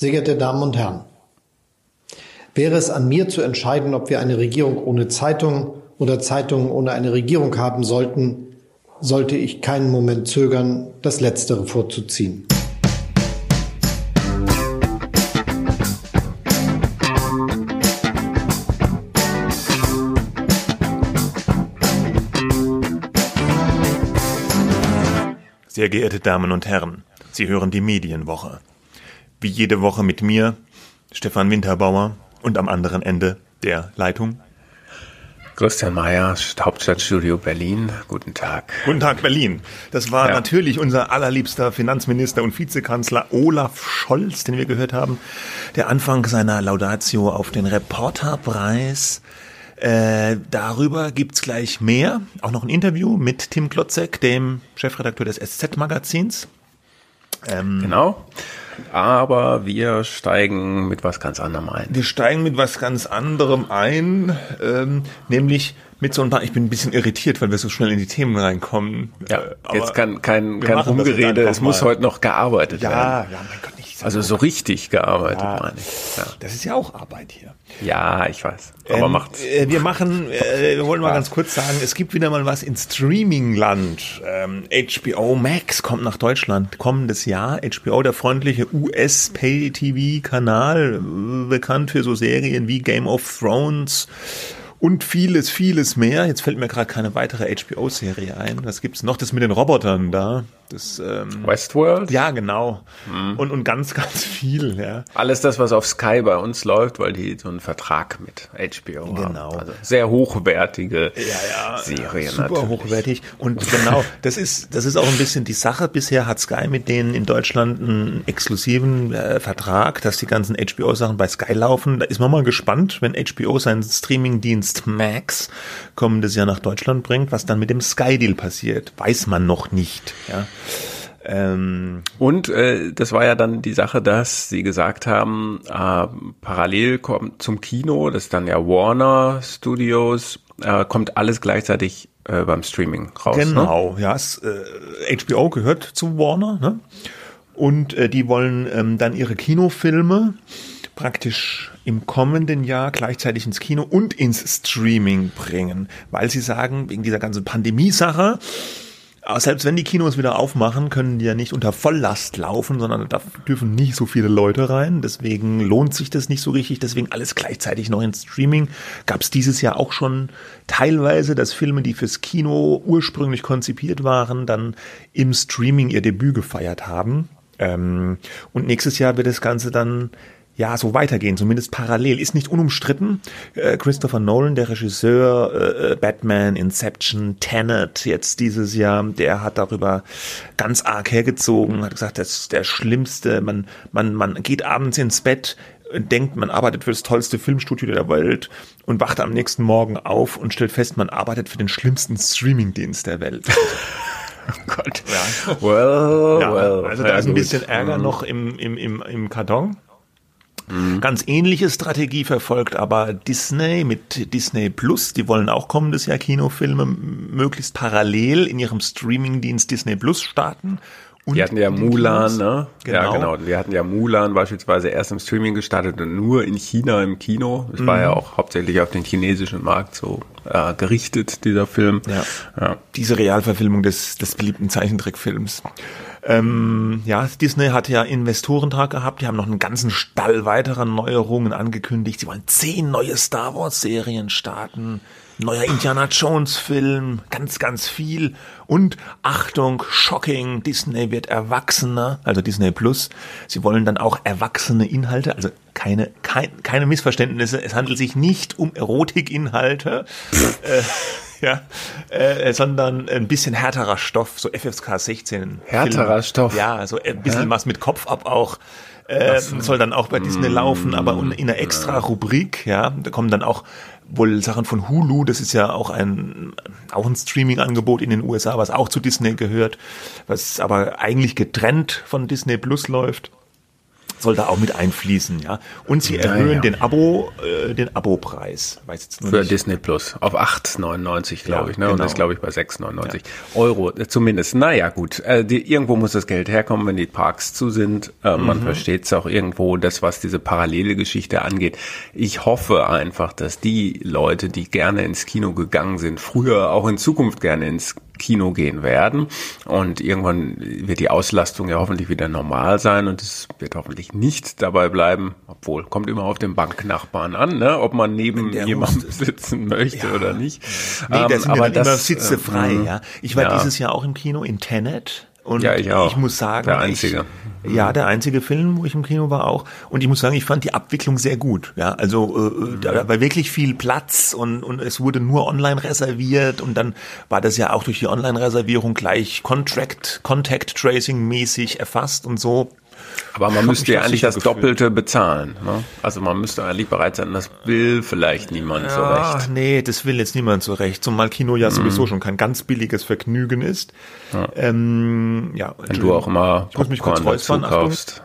Sehr geehrte Damen und Herren, wäre es an mir zu entscheiden, ob wir eine Regierung ohne Zeitung oder Zeitungen ohne eine Regierung haben sollten, sollte ich keinen Moment zögern, das Letztere vorzuziehen. Sehr geehrte Damen und Herren, Sie hören die Medienwoche. Wie jede Woche mit mir, Stefan Winterbauer, und am anderen Ende der Leitung Christian Mayer, Hauptstadtstudio Berlin. Guten Tag. Guten Tag, Berlin. Das war ja. natürlich unser allerliebster Finanzminister und Vizekanzler Olaf Scholz, den wir gehört haben. Der Anfang seiner Laudatio auf den Reporterpreis. Äh, darüber gibt's gleich mehr. Auch noch ein Interview mit Tim Klotzek, dem Chefredakteur des SZ-Magazins. Ähm, genau. Aber wir steigen mit was ganz anderem ein. Wir steigen mit was ganz anderem ein, ähm, nämlich mit so ein paar, ich bin ein bisschen irritiert, weil wir so schnell in die Themen reinkommen. Ja, äh, jetzt kann kein, kein Rumgerede, es muss heute noch gearbeitet ja, werden. Ja, mein Gott, nicht. Also so richtig gearbeitet, ja, meine ich. Ja. Das ist ja auch Arbeit hier. Ja, ich weiß. Aber ähm, macht's. Äh, wir machen, äh, wir wollen mal ganz kurz sagen, es gibt wieder mal was in Streamingland. Ähm, HBO Max kommt nach Deutschland kommendes Jahr. HBO, der freundliche US-Pay-TV-Kanal, äh, bekannt für so Serien wie Game of Thrones und vieles, vieles mehr. Jetzt fällt mir gerade keine weitere HBO-Serie ein. Was gibt's noch? Das mit den Robotern da. Das, ähm, Westworld? Ja, genau. Mhm. Und, und ganz, ganz viel, ja. Alles das, was auf Sky bei uns läuft, weil die so einen Vertrag mit HBO genau. haben. Genau. Also sehr hochwertige ja, ja, Serien. Super natürlich. hochwertig. Und genau, das ist, das ist auch ein bisschen die Sache. Bisher hat Sky mit denen in Deutschland einen exklusiven äh, Vertrag, dass die ganzen HBO-Sachen bei Sky laufen. Da ist man mal gespannt, wenn HBO seinen Streaming-Dienst Max kommendes Jahr nach Deutschland bringt, was dann mit dem Sky-Deal passiert. Weiß man noch nicht, ja. Ähm, und äh, das war ja dann die Sache, dass sie gesagt haben, äh, parallel kommt zum Kino, das ist dann ja Warner Studios, äh, kommt alles gleichzeitig äh, beim Streaming raus. Ne? Genau, ne? ja. Es, äh, HBO gehört zu Warner, ne? Und äh, die wollen ähm, dann ihre Kinofilme praktisch im kommenden Jahr gleichzeitig ins Kino und ins Streaming bringen, weil sie sagen, wegen dieser ganzen Pandemie-Sache, aber selbst wenn die Kinos wieder aufmachen, können die ja nicht unter Volllast laufen, sondern da dürfen nicht so viele Leute rein. Deswegen lohnt sich das nicht so richtig. Deswegen alles gleichzeitig noch in Streaming. Gab es dieses Jahr auch schon teilweise, dass Filme, die fürs Kino ursprünglich konzipiert waren, dann im Streaming ihr Debüt gefeiert haben. Ähm, und nächstes Jahr wird das Ganze dann ja, so weitergehen, zumindest parallel. Ist nicht unumstritten. Äh, Christopher Nolan, der Regisseur, äh, äh, Batman, Inception, Tenet jetzt dieses Jahr, der hat darüber ganz arg hergezogen, hat gesagt, das ist der Schlimmste. Man, man, man geht abends ins Bett, denkt, man arbeitet für das tollste Filmstudio der Welt und wacht am nächsten Morgen auf und stellt fest, man arbeitet für den schlimmsten Streamingdienst der Welt. Oh Gott. Ja. Well, ja, well. Also da ist ein bisschen Ärger mhm. noch im, im, im, im Karton. Mhm. Ganz ähnliche Strategie verfolgt aber Disney mit Disney Plus. Die wollen auch kommendes Jahr Kinofilme möglichst parallel in ihrem Streamingdienst Disney Plus starten. Und wir hatten ja Mulan, ne? Genau. Ja, genau. Wir hatten ja Mulan beispielsweise erst im Streaming gestartet und nur in China im Kino. Es mhm. war ja auch hauptsächlich auf den chinesischen Markt so äh, gerichtet, dieser Film. Ja. ja. Diese Realverfilmung des, des beliebten Zeichentrickfilms. Ähm, ja, Disney hat ja Investorentag gehabt. Die haben noch einen ganzen Stall weiterer Neuerungen angekündigt. Sie wollen zehn neue Star Wars Serien starten. Neuer Indiana Jones Film, ganz, ganz viel. Und Achtung, shocking, Disney wird erwachsener, also Disney Plus. Sie wollen dann auch erwachsene Inhalte, also keine, kein, keine Missverständnisse. Es handelt sich nicht um Erotikinhalte. äh, ja, äh, sondern ein bisschen härterer Stoff, so FFK 16. Härterer Film. Stoff? Ja, so ein bisschen ja? was mit Kopf ab auch. Äh, so. Soll dann auch bei Disney laufen, aber in einer extra Rubrik, ja, da kommen dann auch wohl Sachen von Hulu, das ist ja auch ein, auch ein Streaming-Angebot in den USA, was auch zu Disney gehört, was aber eigentlich getrennt von Disney Plus läuft. Soll da auch mit einfließen, ja. Und sie erhöhen ja, ja. den Abo, äh, den Abopreis. Weiß jetzt nur Für nicht. Disney Plus auf 8,99 glaube ja, ich, ne? Genau. Und das glaube ich bei 6,99 Euro äh, zumindest. Naja, gut. Äh, die, irgendwo muss das Geld herkommen, wenn die Parks zu sind. Äh, mhm. Man versteht es auch irgendwo, das was diese parallele Geschichte angeht. Ich hoffe einfach, dass die Leute, die gerne ins Kino gegangen sind, früher auch in Zukunft gerne ins Kino gehen werden. Und irgendwann wird die Auslastung ja hoffentlich wieder normal sein und es wird hoffentlich nicht dabei bleiben, obwohl kommt immer auf den Banknachbarn an, ne? ob man neben jemandem sitzen möchte ja. oder nicht. Nee, das ähm, aber das immer Sitze frei. Ähm, ja. Ich war ja. dieses Jahr auch im Kino in Tenet und ja, ich, ich muss sagen, der einzige. Ich, ja, der einzige Film, wo ich im Kino war auch. Und ich muss sagen, ich fand die Abwicklung sehr gut. Ja, also äh, äh da war wirklich viel Platz und und es wurde nur online reserviert und dann war das ja auch durch die Online-Reservierung gleich Contract, Contact Tracing mäßig erfasst und so. Aber man müsste ja eigentlich das gefühlt. Doppelte bezahlen. Ne? Also man müsste eigentlich bereit sein, das will vielleicht niemand ja, so recht. Nee, das will jetzt niemand so recht. Zumal Kino ja mhm. sowieso schon kein ganz billiges Vergnügen ist. Ja, ähm, ja Wenn du auch immer ich muss mich kurz räuspern, kaufst.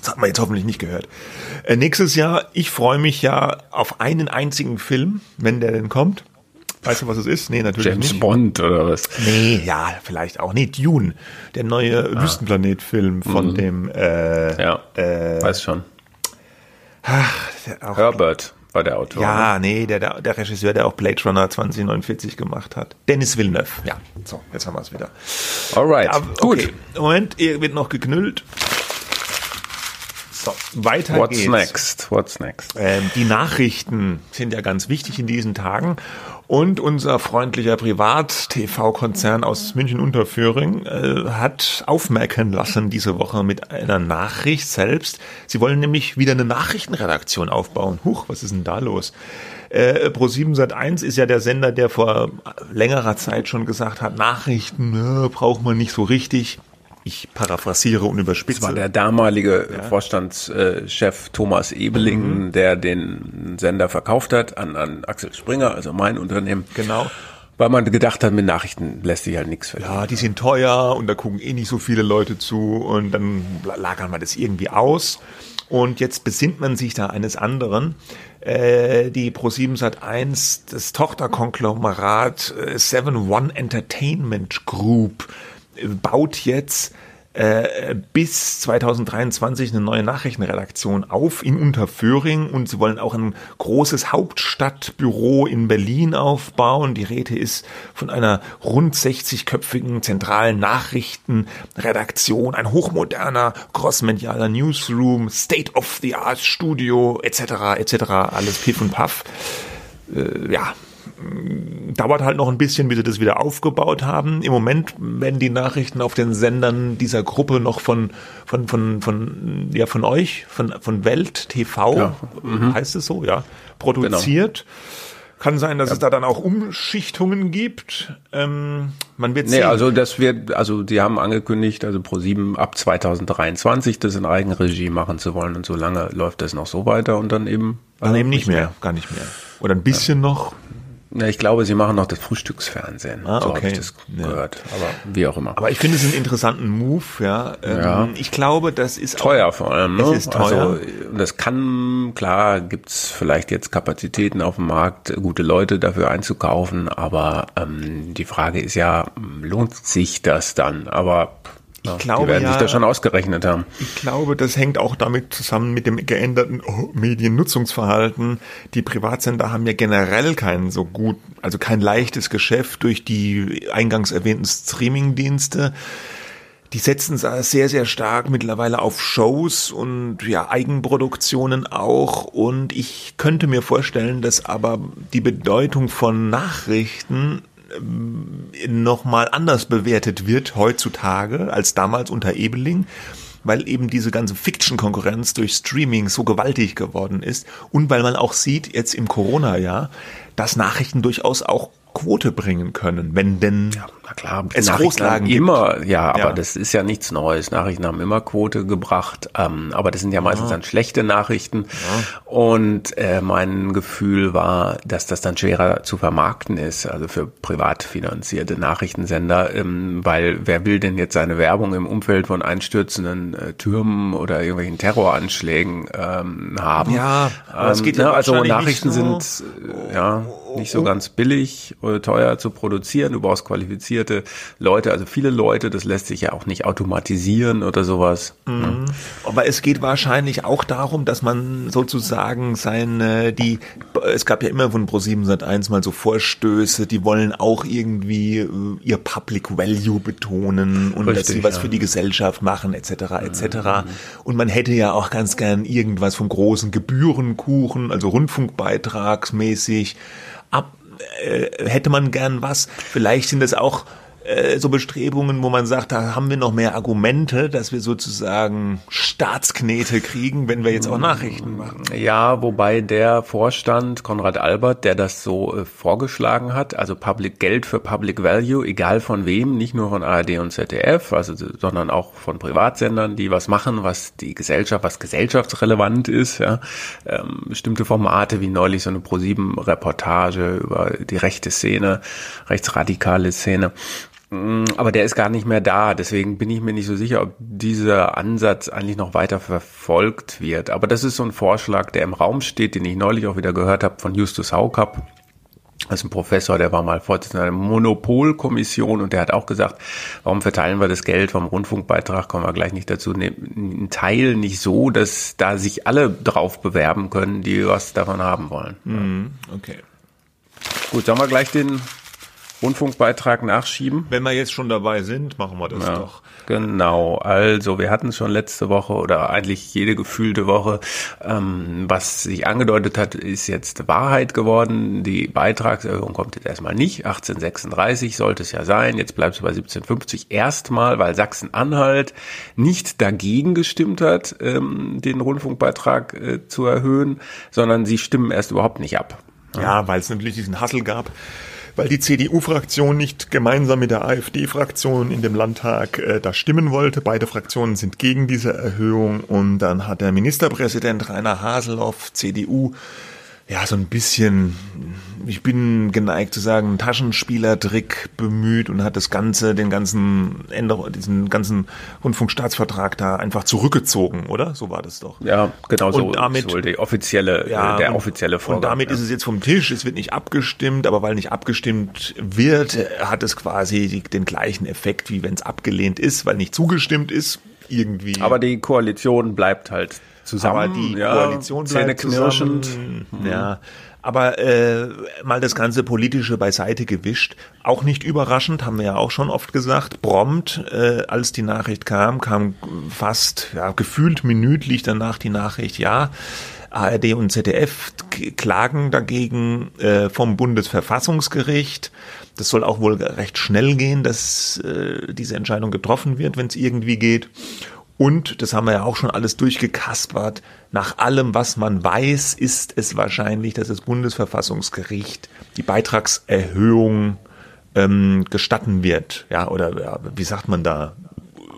Das hat man jetzt hoffentlich nicht gehört. Äh, nächstes Jahr, ich freue mich ja auf einen einzigen Film, wenn der denn kommt. Weißt du, was es ist? Nee, natürlich James nicht. Bond oder was? Nee, ja, vielleicht auch. Nee, Dune, der neue ah. Wüstenplanet-Film von mhm. dem äh, Ja, äh, weiß schon. Ach, auch, Herbert war der Autor. Ja, ne? nee, der, der, der Regisseur, der auch Blade Runner 2049 gemacht hat. Dennis Villeneuve. Ja, so, jetzt haben wir es wieder. Alright, ja, okay. gut. Moment, ihr wird noch geknüllt. So, weiter What's geht's. next? What's next? Ähm, die Nachrichten sind ja ganz wichtig in diesen Tagen. Und unser freundlicher Privat-TV-Konzern aus München-Unterföhring äh, hat aufmerken lassen diese Woche mit einer Nachricht selbst. Sie wollen nämlich wieder eine Nachrichtenredaktion aufbauen. Huch, was ist denn da los? Äh, Pro7 Sat1 ist ja der Sender, der vor längerer Zeit schon gesagt hat, Nachrichten äh, braucht man nicht so richtig. Ich paraphrasiere und überspitze. Das war der damalige ja. Vorstandschef Thomas Ebeling, mhm. der den Sender verkauft hat an, an Axel Springer, also mein Unternehmen. Genau. Weil man gedacht hat, mit Nachrichten lässt sich halt nichts verdienen. Ja, die sind teuer und da gucken eh nicht so viele Leute zu und dann lagern wir das irgendwie aus. Und jetzt besinnt man sich da eines anderen. Äh, die Pro7 Sat 1, das Tochterkonglomerat äh, 7 One Entertainment Group baut jetzt äh, bis 2023 eine neue Nachrichtenredaktion auf in Unterföhring und sie wollen auch ein großes Hauptstadtbüro in Berlin aufbauen. Die Rede ist von einer rund 60-köpfigen zentralen Nachrichtenredaktion, ein hochmoderner crossmedialer Newsroom, State-of-the-Art Studio etc. etc. Alles Piff und Puff. Äh, ja, dauert halt noch ein bisschen, bis sie das wieder aufgebaut haben. Im Moment werden die Nachrichten auf den Sendern dieser Gruppe noch von von von von ja von euch von von Welt TV ja. mhm. heißt es so ja produziert. Genau. Kann sein, dass ja. es da dann auch Umschichtungen gibt. Ähm, man wird sehen. Nee, also das wird, also die haben angekündigt, also Pro7 ab 2023 das in Eigenregie machen zu wollen und so lange läuft das noch so weiter und dann eben. Dann eben nicht mehr, mehr, gar nicht mehr. Oder ein bisschen ja. noch, ja, ich glaube, sie machen noch das Frühstücksfernsehen. Ah, so okay. habe ich das ja. gehört. Aber wie auch immer. Aber ich finde es einen interessanten Move, ja. Ähm, ja. Ich glaube, das ist teuer auch, vor allem. Ne? Es ist teuer. Also, das kann, klar, gibt's vielleicht jetzt Kapazitäten auf dem Markt, gute Leute dafür einzukaufen, aber ähm, die Frage ist ja, lohnt sich das dann? Aber ich glaube, die werden ja, sich da schon ausgerechnet haben. Ich glaube, das hängt auch damit zusammen mit dem geänderten Mediennutzungsverhalten. Die Privatsender haben ja generell kein so gut, also kein leichtes Geschäft durch die eingangs erwähnten Streamingdienste. Die setzen sehr, sehr stark mittlerweile auf Shows und ja, Eigenproduktionen auch. Und ich könnte mir vorstellen, dass aber die Bedeutung von Nachrichten nochmal anders bewertet wird heutzutage als damals unter Ebeling weil eben diese ganze Fiction-Konkurrenz durch Streaming so gewaltig geworden ist und weil man auch sieht, jetzt im Corona-Jahr, dass Nachrichten durchaus auch Quote bringen können, wenn denn Na klar, es Nachrichten haben Großlagen gibt. immer, ja, aber Ja. das ist ja nichts Neues. Nachrichten haben immer Quote gebracht, ähm, aber das sind ja meistens dann schlechte Nachrichten. Und äh, mein Gefühl war, dass das dann schwerer zu vermarkten ist, also für privat finanzierte Nachrichtensender, ähm, weil wer will denn jetzt seine Werbung im Umfeld von einstürzenden äh, Türmen oder irgendwelchen Terroranschlägen ähm, haben? Ja, ähm, geht ja ne, also Nachrichten nicht sind äh, ja nicht so ganz billig oder teuer zu produzieren. Du brauchst qualifizierte Leute, also viele Leute. Das lässt sich ja auch nicht automatisieren oder sowas. Mhm. Aber es geht wahrscheinlich auch darum, dass man sozusagen seine, die, es gab ja immer von Pro7 Sat1 mal so Vorstöße, die wollen auch irgendwie äh, ihr Public Value betonen und dass Richtig, sie was ja. für die Gesellschaft machen, etc., etc. Und man hätte ja auch ganz gern irgendwas vom großen Gebührenkuchen, also Rundfunkbeitragsmäßig, hätte man gern was. Vielleicht sind das auch äh, so Bestrebungen, wo man sagt, da haben wir noch mehr Argumente, dass wir sozusagen Staatsknete kriegen, wenn wir jetzt auch Nachrichten machen. Ja, wobei der Vorstand Konrad Albert, der das so äh, vorgeschlagen hat, also Public Geld für Public Value, egal von wem, nicht nur von ARD und ZDF, also sondern auch von Privatsendern, die was machen, was die Gesellschaft, was gesellschaftsrelevant ist, ja, ähm, bestimmte Formate wie neulich so eine ProSieben Reportage über die rechte Szene, rechtsradikale Szene. Mm, Aber der ist gar nicht mehr da, deswegen bin ich mir nicht so sicher, ob dieser Ansatz eigentlich noch weiter verfolgt wird. Aber das ist so ein Vorschlag, der im Raum steht, den ich neulich auch wieder gehört habe von Justus Haukapp. Das ist ein Professor, der war mal Vorsitzender der Monopolkommission und der hat auch gesagt, warum verteilen wir das Geld vom Rundfunkbeitrag, kommen wir gleich nicht dazu, ne- einen Teil nicht so, dass da sich alle drauf bewerben können, die was davon haben wollen. Okay. Gut, sollen wir gleich den Rundfunkbeitrag nachschieben? Wenn wir jetzt schon dabei sind, machen wir das Ja, doch. Genau, also wir hatten es schon letzte Woche oder eigentlich jede gefühlte Woche. Ähm, was sich angedeutet hat, ist jetzt Wahrheit geworden. Die Beitragserhöhung kommt jetzt erstmal nicht. 1836 sollte es ja sein. Jetzt bleibt es bei 1750 erstmal, weil Sachsen-Anhalt nicht dagegen gestimmt hat, ähm, den Rundfunkbeitrag äh, zu erhöhen, sondern sie stimmen erst überhaupt nicht ab. Ja, weil es natürlich diesen Hassel gab, weil die CDU-Fraktion nicht gemeinsam mit der AfD-Fraktion in dem Landtag äh, da stimmen wollte. Beide Fraktionen sind gegen diese Erhöhung und dann hat der Ministerpräsident Rainer Haseloff, CDU, ja, so ein bisschen, ich bin geneigt zu sagen, Taschenspielertrick bemüht und hat das Ganze, den ganzen Änderung, diesen ganzen Rundfunkstaatsvertrag da einfach zurückgezogen, oder? So war das doch. Ja, genau so Und damit- ist wohl die offizielle, Ja, äh, der und- offizielle Vorgang. Und damit ja. ist es jetzt vom Tisch, es wird nicht abgestimmt, aber weil nicht abgestimmt wird, äh, hat es quasi die, den gleichen Effekt, wie wenn es abgelehnt ist, weil nicht zugestimmt ist, irgendwie. Aber die Koalition bleibt halt zusammen. Aber die ja, Koalition bleibt zähneknirschend. zusammen. Ja, aber äh, mal das ganze politische beiseite gewischt. Auch nicht überraschend, haben wir ja auch schon oft gesagt. Prompt, äh, als die Nachricht kam, kam fast ja, gefühlt minütlich danach die Nachricht, ja. ARD und ZDF klagen dagegen äh, vom Bundesverfassungsgericht. Das soll auch wohl recht schnell gehen, dass äh, diese Entscheidung getroffen wird, wenn es irgendwie geht. Und, das haben wir ja auch schon alles durchgekaspert, nach allem, was man weiß, ist es wahrscheinlich, dass das Bundesverfassungsgericht die Beitragserhöhung ähm, gestatten wird. Ja, oder ja, wie sagt man da?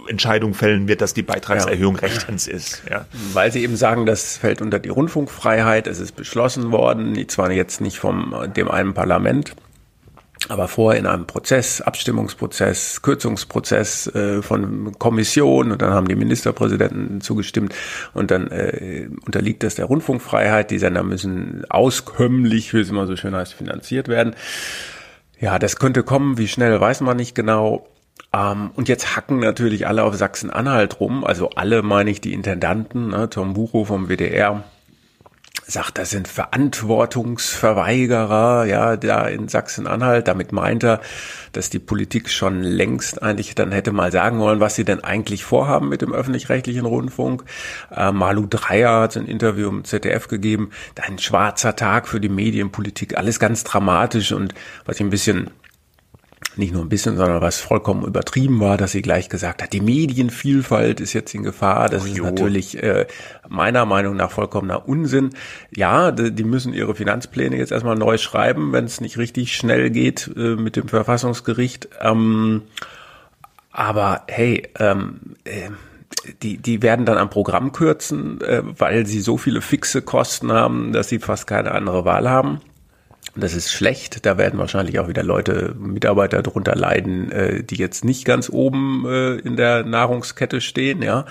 Entscheidung fällen wird, dass die Beitragserhöhung rechtens ist. Ja. Weil sie eben sagen, das fällt unter die Rundfunkfreiheit, es ist beschlossen worden, zwar jetzt nicht vom dem einen Parlament, aber vorher in einem Prozess, Abstimmungsprozess, Kürzungsprozess äh, von Kommission und dann haben die Ministerpräsidenten zugestimmt und dann äh, unterliegt das der Rundfunkfreiheit. Die Sender müssen auskömmlich, wie es immer so schön heißt, finanziert werden. Ja, das könnte kommen, wie schnell weiß man nicht genau. Ähm, und jetzt hacken natürlich alle auf Sachsen-Anhalt rum, also alle meine ich die Intendanten, ne, Tom Bucho vom WDR, sagt, das sind Verantwortungsverweigerer, ja, da in Sachsen-Anhalt. Damit meint er, dass die Politik schon längst eigentlich dann hätte mal sagen wollen, was sie denn eigentlich vorhaben mit dem öffentlich-rechtlichen Rundfunk. Äh, Malu Dreyer hat ein Interview im ZDF gegeben, ein schwarzer Tag für die Medienpolitik, alles ganz dramatisch und was ich ein bisschen nicht nur ein bisschen, sondern was vollkommen übertrieben war, dass sie gleich gesagt hat, die Medienvielfalt ist jetzt in Gefahr. Das Ach, ist natürlich äh, meiner Meinung nach vollkommener Unsinn. Ja, die, die müssen ihre Finanzpläne jetzt erstmal neu schreiben, wenn es nicht richtig schnell geht äh, mit dem Verfassungsgericht. Ähm, aber hey, ähm, äh, die, die werden dann am Programm kürzen, äh, weil sie so viele fixe Kosten haben, dass sie fast keine andere Wahl haben. Das ist schlecht. Da werden wahrscheinlich auch wieder Leute, Mitarbeiter drunter leiden, äh, die jetzt nicht ganz oben äh, in der Nahrungskette stehen, ja.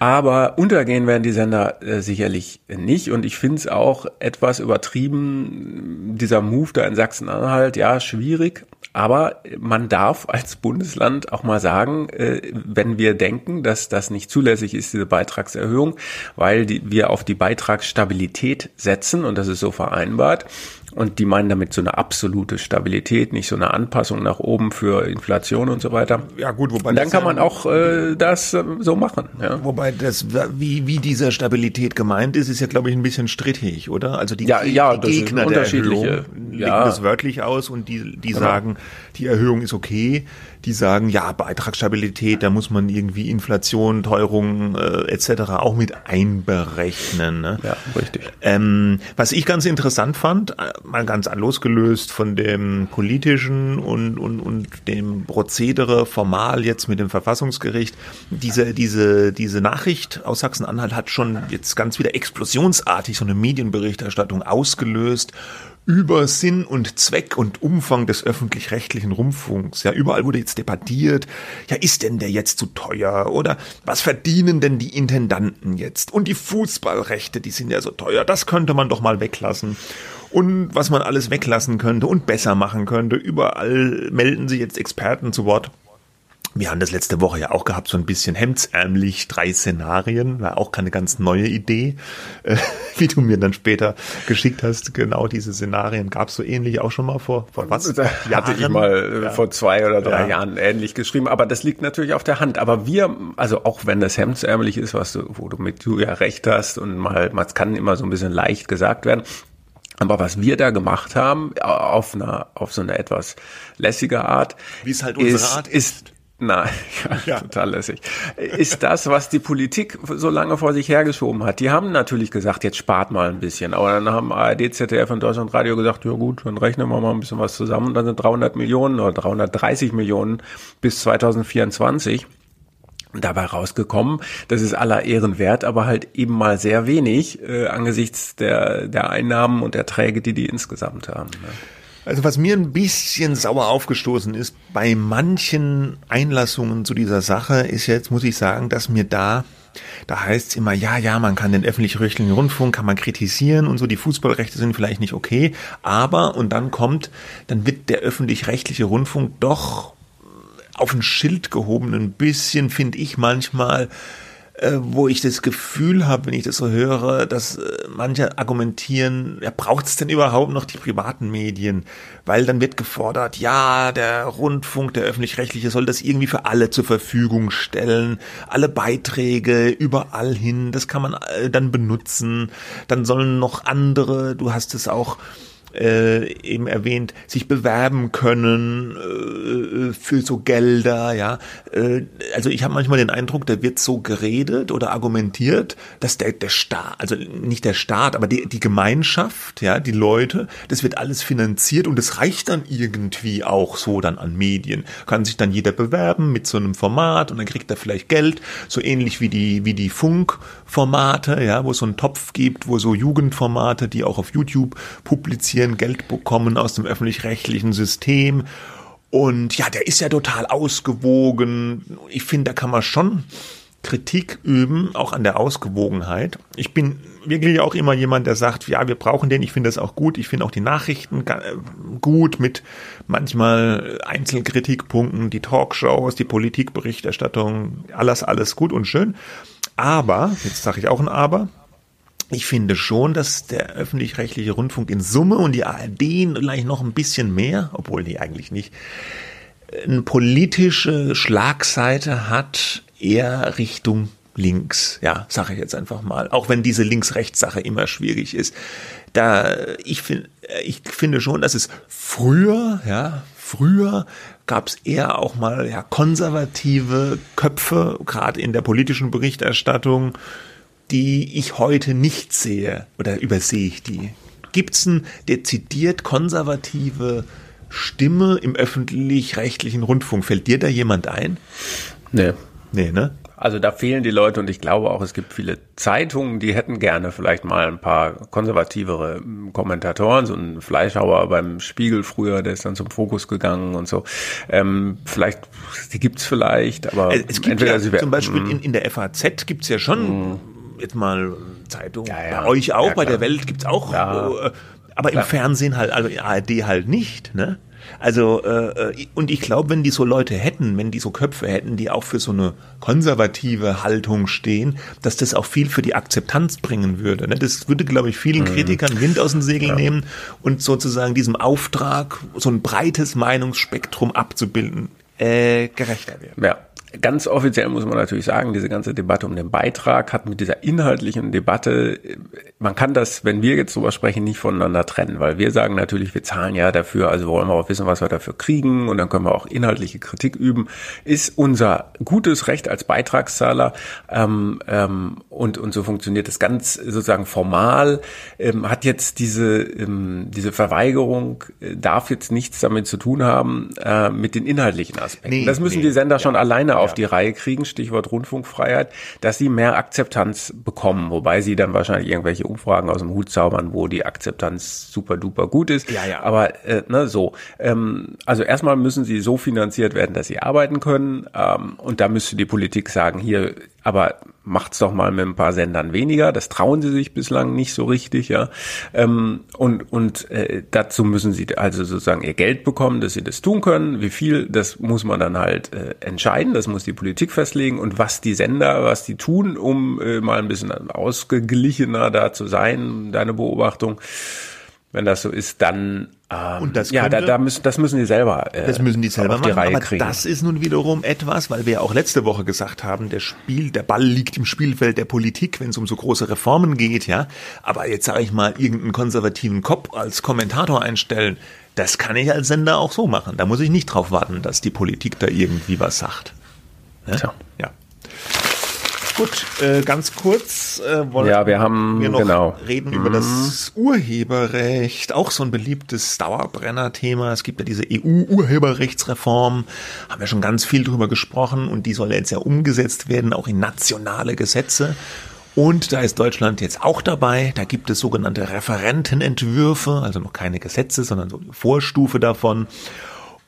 Aber untergehen werden die Sender äh, sicherlich nicht. Und ich finde es auch etwas übertrieben, dieser Move da in Sachsen-Anhalt, ja, schwierig. Aber man darf als Bundesland auch mal sagen, äh, wenn wir denken, dass das nicht zulässig ist, diese Beitragserhöhung, weil die, wir auf die Beitragsstabilität setzen und das ist so vereinbart, und die meinen damit so eine absolute Stabilität, nicht so eine Anpassung nach oben für Inflation und so weiter. Ja gut, wobei dann kann man auch äh, das äh, so machen. Ja. Wobei das wie wie diese Stabilität gemeint ist, ist ja glaube ich ein bisschen strittig, oder? Also die, ja, ja, die Gegner der Erhöhung ja. legen das wörtlich aus und die die sagen, die Erhöhung ist okay die sagen, ja, Beitragsstabilität, da muss man irgendwie Inflation, Teuerung äh, etc. auch mit einberechnen. Ne? Ja, richtig. Ähm, was ich ganz interessant fand, äh, mal ganz losgelöst von dem politischen und, und, und dem Prozedere formal jetzt mit dem Verfassungsgericht, diese, diese, diese Nachricht aus Sachsen-Anhalt hat schon jetzt ganz wieder explosionsartig so eine Medienberichterstattung ausgelöst über Sinn und Zweck und Umfang des öffentlich-rechtlichen Rundfunks. Ja, überall wurde jetzt debattiert. Ja, ist denn der jetzt zu teuer? Oder was verdienen denn die Intendanten jetzt? Und die Fußballrechte, die sind ja so teuer. Das könnte man doch mal weglassen. Und was man alles weglassen könnte und besser machen könnte. Überall melden sich jetzt Experten zu Wort. Wir haben das letzte Woche ja auch gehabt, so ein bisschen hemdsärmlich, drei Szenarien, war auch keine ganz neue Idee, äh, wie du mir dann später geschickt hast. Genau diese Szenarien gab es so ähnlich auch schon mal vor, vor was? Da hatte ich mal äh, ja. vor zwei oder drei ja. Jahren ähnlich geschrieben, aber das liegt natürlich auf der Hand. Aber wir, also auch wenn das hemdsärmlich ist, was du, wo du mit du ja recht hast und mal, man kann immer so ein bisschen leicht gesagt werden, aber was wir da gemacht haben, auf einer, auf so eine etwas lässige Art, wie es halt unsere ist, Art ist, Nein, ja, ja, total lässig. Ist das, was die Politik so lange vor sich hergeschoben hat. Die haben natürlich gesagt, jetzt spart mal ein bisschen. Aber dann haben ARD, ZDF und Deutschlandradio gesagt, ja gut, dann rechnen wir mal ein bisschen was zusammen. Und dann sind 300 Millionen oder 330 Millionen bis 2024 dabei rausgekommen. Das ist aller Ehren wert, aber halt eben mal sehr wenig äh, angesichts der, der Einnahmen und Erträge, die die insgesamt haben. Ne? Also was mir ein bisschen sauer aufgestoßen ist bei manchen Einlassungen zu dieser Sache, ist jetzt, muss ich sagen, dass mir da da heißt es immer, ja, ja, man kann den öffentlich-rechtlichen Rundfunk, kann man kritisieren und so, die Fußballrechte sind vielleicht nicht okay, aber, und dann kommt, dann wird der öffentlich-rechtliche Rundfunk doch auf ein Schild gehoben, ein bisschen, finde ich manchmal, äh, wo ich das Gefühl habe, wenn ich das so höre, dass äh, manche argumentieren, ja, braucht es denn überhaupt noch die privaten Medien? Weil dann wird gefordert, ja, der Rundfunk, der öffentlich-rechtliche soll das irgendwie für alle zur Verfügung stellen, alle Beiträge überall hin, das kann man äh, dann benutzen, dann sollen noch andere, du hast es auch äh, eben erwähnt, sich bewerben können äh, für so Gelder, ja. Äh, also ich habe manchmal den Eindruck, da wird so geredet oder argumentiert, dass der, der Staat, also nicht der Staat, aber die, die Gemeinschaft, ja, die Leute, das wird alles finanziert und es reicht dann irgendwie auch so dann an Medien. Kann sich dann jeder bewerben mit so einem Format und dann kriegt er vielleicht Geld, so ähnlich wie die, wie die Funkformate, ja, wo es so einen Topf gibt, wo so Jugendformate, die auch auf YouTube publizieren, Medien Geld bekommen aus dem öffentlich-rechtlichen System. Und ja, der ist ja total ausgewogen. Ich finde, da kann man schon Kritik üben, auch an der Ausgewogenheit. Ich bin wirklich auch immer jemand, der sagt, ja, wir brauchen den. Ich finde das auch gut. Ich finde auch die Nachrichten gut mit manchmal Einzelkritikpunkten, die Talkshows, die Politikberichterstattung, alles, alles gut und schön. Aber, jetzt sage ich auch ein Aber, ich finde schon, dass der öffentlich-rechtliche Rundfunk in Summe und die ARD vielleicht noch ein bisschen mehr, obwohl die eigentlich nicht, eine politische Schlagseite hat, eher Richtung links, ja, sage ich jetzt einfach mal, auch wenn diese Links-Rechts-Sache immer schwierig ist. Da ich finde, ich finde schon, dass es früher, ja, früher gab es eher auch mal ja, konservative Köpfe, gerade in der politischen Berichterstattung, die ich heute nicht sehe oder übersehe ich die? Gibt es eine dezidiert konservative Stimme im öffentlich-rechtlichen Rundfunk? Fällt dir da jemand ein? Nee. Nee, ne? Also da fehlen die Leute und ich glaube auch, es gibt viele Zeitungen, die hätten gerne vielleicht mal ein paar konservativere Kommentatoren, so ein Fleischhauer beim Spiegel früher, der ist dann zum Fokus gegangen und so. Ähm, vielleicht, die gibt's vielleicht, aber äh, es gibt ja, zum Beispiel in, in der FAZ gibt's ja schon mh. Jetzt mal Zeitungen, ja, ja. bei euch auch, bei der Welt gibt's auch, äh, aber klar. im Fernsehen halt, also in ARD halt nicht, ne? Also, äh, äh, und ich glaube, wenn die so Leute hätten, wenn die so Köpfe hätten, die auch für so eine konservative Haltung stehen, dass das auch viel für die Akzeptanz bringen würde. Ne? Das würde, glaube ich, vielen mhm. Kritikern Wind aus dem Segel ja. nehmen und sozusagen diesem Auftrag, so ein breites Meinungsspektrum abzubilden, äh, gerechter werden. Ja. Ganz offiziell muss man natürlich sagen, diese ganze Debatte um den Beitrag hat mit dieser inhaltlichen Debatte, man kann das, wenn wir jetzt drüber sprechen, nicht voneinander trennen, weil wir sagen natürlich, wir zahlen ja dafür, also wollen wir auch wissen, was wir dafür kriegen und dann können wir auch inhaltliche Kritik üben, ist unser gutes Recht als Beitragszahler ähm, ähm, und, und so funktioniert das ganz sozusagen formal, ähm, hat jetzt diese, ähm, diese Verweigerung, äh, darf jetzt nichts damit zu tun haben äh, mit den inhaltlichen Aspekten. Nee, das müssen nee, die Sender ja. schon alleine auf ja. die Reihe kriegen, Stichwort Rundfunkfreiheit, dass sie mehr Akzeptanz bekommen, wobei sie dann wahrscheinlich irgendwelche Umfragen aus dem Hut zaubern, wo die Akzeptanz super duper gut ist. Ja, ja. Aber äh, ne, so. Ähm, also erstmal müssen sie so finanziert werden, dass sie arbeiten können. Ähm, und da müsste die Politik sagen, hier aber macht's doch mal mit ein paar Sendern weniger. Das trauen sie sich bislang nicht so richtig, ja. Ähm, und und äh, dazu müssen sie also sozusagen ihr Geld bekommen, dass sie das tun können. Wie viel, das muss man dann halt äh, entscheiden. Das muss die Politik festlegen. Und was die Sender, was die tun, um äh, mal ein bisschen ausgeglichener da zu sein, deine Beobachtung. Wenn das so ist, dann ähm, und das ja, könnte, da, da müssen, das müssen die selber. Äh, das müssen die selber auf die machen, Reihe aber kriegen. das ist nun wiederum etwas, weil wir ja auch letzte Woche gesagt haben, der Spiel, der Ball liegt im Spielfeld der Politik, wenn es um so große Reformen geht, ja. Aber jetzt sage ich mal, irgendeinen konservativen Kopf als Kommentator einstellen, das kann ich als Sender auch so machen. Da muss ich nicht drauf warten, dass die Politik da irgendwie was sagt. Ja. Ne? ja. Gut, äh, ganz kurz äh, wollen ja, wir, haben, wir noch genau. reden mhm. über das Urheberrecht, auch so ein beliebtes Dauerbrenner-Thema. Es gibt ja diese EU-Urheberrechtsreform, haben wir schon ganz viel drüber gesprochen und die soll jetzt ja umgesetzt werden, auch in nationale Gesetze. Und da ist Deutschland jetzt auch dabei. Da gibt es sogenannte Referentenentwürfe, also noch keine Gesetze, sondern so die Vorstufe davon.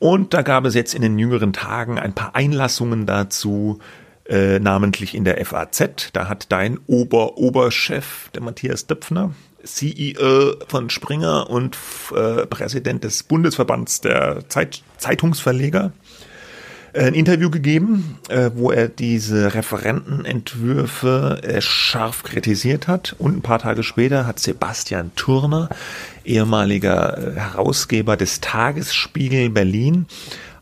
Und da gab es jetzt in den jüngeren Tagen ein paar Einlassungen dazu, äh, namentlich in der FAZ. Da hat dein Ober-Oberchef, der Matthias Döpfner, CEO von Springer und äh, Präsident des Bundesverbands der Zeit Zeitungsverleger, äh, ein Interview gegeben, äh, wo er diese Referentenentwürfe scharf kritisiert hat. Und ein paar Tage später hat Sebastian Turner, ehemaliger Herausgeber des Tagesspiegel Berlin,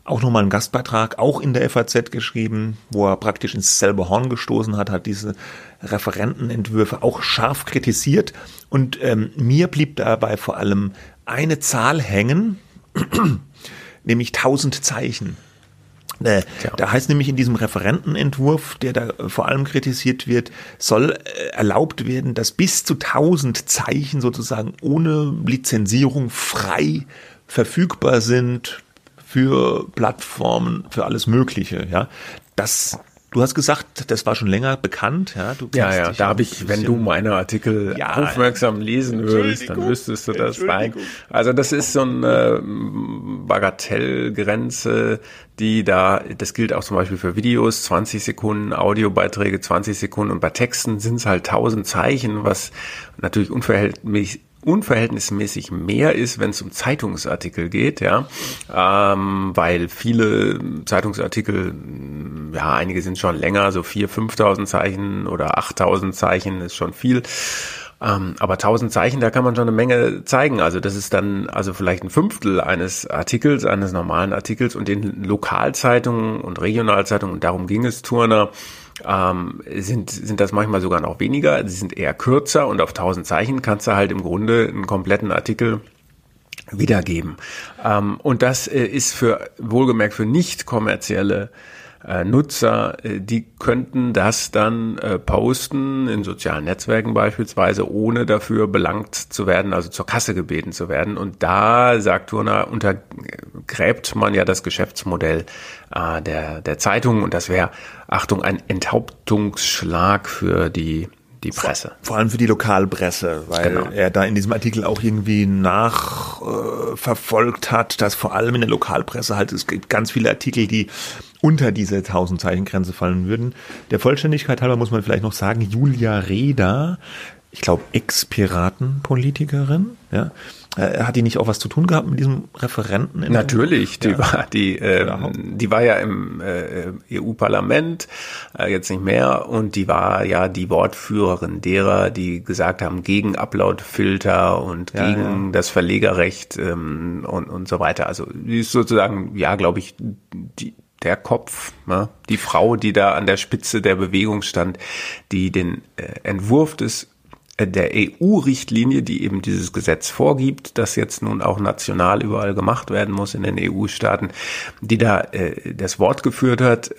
auch nochmal einen Gastbeitrag, auch in der FAZ geschrieben, wo er praktisch ins selbe Horn gestoßen hat, hat diese Referentenentwürfe auch scharf kritisiert. Und ähm, mir blieb dabei vor allem eine Zahl hängen, nämlich 1000 Zeichen. Äh, Da heißt nämlich in diesem Referentenentwurf, der da vor allem kritisiert wird, soll äh, erlaubt werden, dass bis zu 1000 Zeichen sozusagen ohne Lizenzierung frei verfügbar sind für Plattformen, für alles Mögliche. Ja, das Du hast gesagt, das war schon länger bekannt, ja? Du ja, ja, da habe ich, wenn du meine Artikel ja, aufmerksam lesen würdest, dann wüsstest du das. Nein. Also das ist so eine Bagatellgrenze, die da, das gilt auch zum Beispiel für Videos, 20 Sekunden, Audiobeiträge 20 Sekunden und bei Texten sind es halt 1000 Zeichen, was natürlich unverhältnismäßig unverhältnismäßig mehr ist, wenn es um Zeitungsartikel geht, ja, ähm, weil viele Zeitungsartikel, ja, einige sind schon länger, so vier, 5.000 Zeichen oder 8.000 Zeichen ist schon viel. Ähm, aber 1000 Zeichen, da kann man schon eine Menge zeigen. Also das ist dann also vielleicht ein Fünftel eines Artikels, eines normalen Artikels und in Lokalzeitungen und Regionalzeitungen, und darum ging es Turner, ähm, sind, sind das manchmal sogar noch weniger. Sie sind eher kürzer und auf 1000 Zeichen kannst du halt im Grunde einen kompletten Artikel wiedergeben. Ähm, und das äh, ist für wohlgemerkt für nicht kommerzielle äh, Nutzer, äh, die könnten das dann äh, posten in sozialen Netzwerken beispielsweise, ohne dafür belangt zu werden, also zur Kasse gebeten zu werden. Und da, sagt Turner, untergräbt man ja das Geschäftsmodell äh, der, der Zeitung und das wäre, Achtung, ein Enthauptungsschlag für die die Presse. Vor, vor allem für die Lokalpresse, weil genau. er da in diesem Artikel auch irgendwie nachverfolgt äh, hat, dass vor allem in der Lokalpresse halt, es gibt ganz viele Artikel, die unter diese 1000 Zeichen Grenze fallen würden. Der Vollständigkeit halber muss man vielleicht noch sagen, Julia Reda, ich glaube Ex-Piraten-Politikerin, ja, äh, hat die nicht auch was zu tun gehabt mit diesem Referenten? Natürlich, die ja. war die, äh, die war ja im äh, EU-Parlament, äh, jetzt nicht mehr, und die war ja die Wortführerin derer, die gesagt haben gegen Upload-Filter und ja, gegen ja. das Verlegerrecht ähm, und und so weiter. Also die ist sozusagen, ja, glaube ich, die der Kopf, ne? die Frau, die da an der Spitze der Bewegung stand, die den äh, Entwurf des der EU-Richtlinie, die eben dieses Gesetz vorgibt, das jetzt nun auch national überall gemacht werden muss in den EU-Staaten, die da äh, das Wort geführt hat.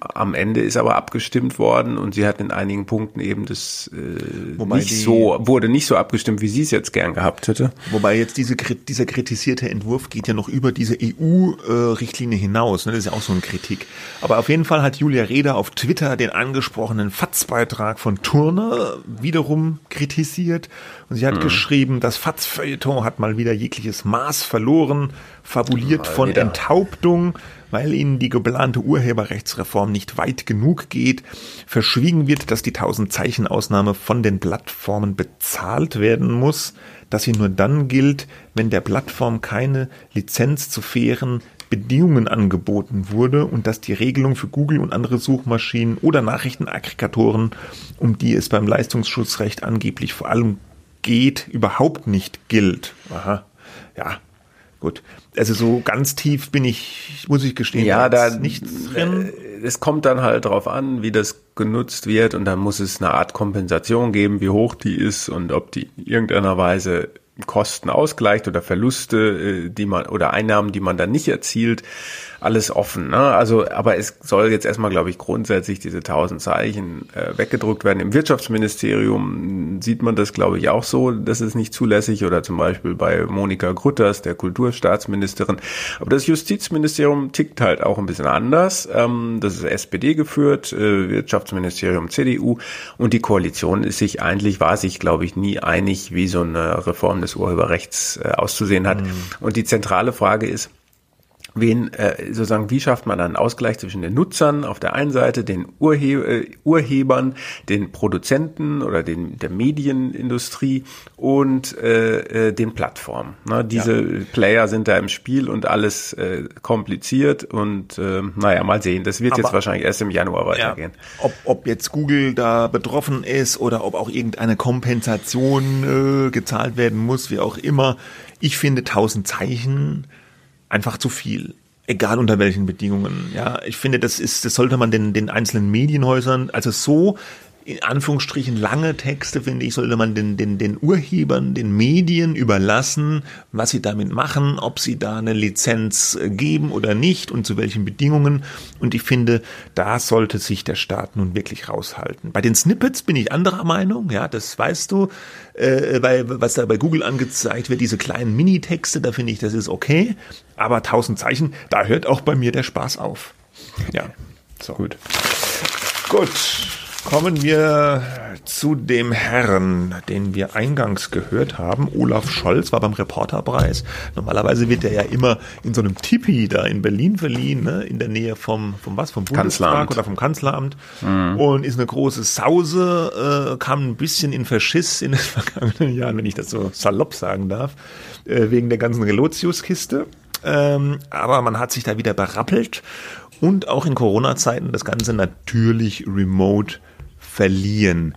Am Ende ist aber abgestimmt worden und sie hat in einigen Punkten eben das äh, nicht so wurde nicht so abgestimmt, wie sie es jetzt gern gehabt hätte. Wobei jetzt diese, dieser kritisierte Entwurf geht ja noch über diese EU-Richtlinie hinaus. Ne? Das ist ja auch so eine Kritik. Aber auf jeden Fall hat Julia Reda auf Twitter den angesprochenen FATS-Beitrag von Turner wiederum kritisiert und sie hat mhm. geschrieben, das FATS-Feuilleton hat mal wieder jegliches Maß verloren, fabuliert mal von wieder. Enthauptung weil ihnen die geplante Urheberrechtsreform nicht weit genug geht, verschwiegen wird, dass die 1000 Zeichen Ausnahme von den Plattformen bezahlt werden muss, dass sie nur dann gilt, wenn der Plattform keine Lizenz zu fairen Bedingungen angeboten wurde und dass die Regelung für Google und andere Suchmaschinen oder Nachrichtenaggregatoren, um die es beim Leistungsschutzrecht angeblich vor allem geht, überhaupt nicht gilt. Aha. Ja, gut. Also so ganz tief bin ich, muss ich gestehen, ja, da nichts drin. Äh, es kommt dann halt drauf an, wie das genutzt wird und dann muss es eine Art Kompensation geben, wie hoch die ist und ob die in irgendeiner Weise Kosten ausgleicht oder Verluste, äh, die man oder Einnahmen, die man dann nicht erzielt alles offen. Ne? Also, aber es soll jetzt erstmal, glaube ich, grundsätzlich diese 1000 Zeichen äh, weggedruckt werden. Im Wirtschaftsministerium sieht man das, glaube ich, auch so, das ist nicht zulässig oder zum Beispiel bei Monika Grütters, der Kulturstaatsministerin. Aber das Justizministerium tickt halt auch ein bisschen anders. Ähm, das ist SPD geführt, äh, Wirtschaftsministerium CDU und die Koalition ist sich eigentlich, war sich, glaube ich, nie einig, wie so eine Reform des Urheberrechts äh, auszusehen hat. Mhm. Und die zentrale Frage ist, wen äh, sozusagen wie schafft man einen Ausgleich zwischen den Nutzern auf der einen Seite, den Urhe äh, Urhebern, den Produzenten oder den der Medienindustrie und äh, äh, den Plattformen. Ne? Diese ja. Player sind da im Spiel und alles äh, kompliziert und äh, naja, mal sehen. Das wird Aber, jetzt wahrscheinlich erst im Januar weitergehen. Ja, ob, ob jetzt Google da betroffen ist oder ob auch irgendeine Kompensation äh, gezahlt werden muss, wie auch immer. Ich finde 1000 Zeichen einfach zu viel. Egal unter welchen Bedingungen. Ja, ich finde, das ist, das sollte man den, den einzelnen Medienhäusern, also so in Anführungsstrichen lange Texte, finde ich, sollte man den, den, den Urhebern, den Medien überlassen, was sie damit machen, ob sie da eine Lizenz äh, geben oder nicht und zu welchen Bedingungen. Und ich finde, da sollte sich der Staat nun wirklich raushalten. Bei den Snippets bin ich anderer Meinung, ja, das weißt du, äh, weil was da bei Google angezeigt wird, diese kleinen Minitexte, da finde ich, das ist okay. Aber tausend Zeichen, da hört auch bei mir der Spaß auf. Ja, so. Gut. Gut. Kommen wir zu dem Herrn, den wir eingangs gehört haben. Olaf Scholz war beim Reporterpreis. Normalerweise wird er ja immer in so einem Tipi da in Berlin verliehen, ne? in der Nähe vom, vom was, vom Bundestag oder vom Kanzleramt. Mhm. Und ist eine große Sause, äh, kam ein bisschen in Verschiss in den vergangenen Jahren, wenn ich das so salopp sagen darf, äh, wegen der ganzen Relotius-Kiste. Ähm, aber man hat sich da wieder berappelt und auch in Corona-Zeiten das Ganze natürlich remote verliehen.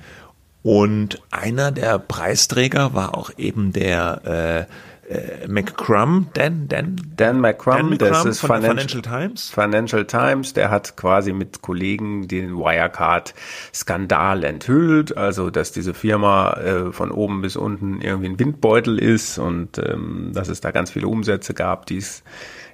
Und einer der Preisträger war auch eben der äh, McCrum, Dan, Dan, Dan McCrum, Dan das ist von Financial, Financial Times. Financial Times, der hat quasi mit Kollegen den Wirecard-Skandal enthüllt, also dass diese Firma äh, von oben bis unten irgendwie ein Windbeutel ist und ähm, dass es da ganz viele Umsätze gab, die es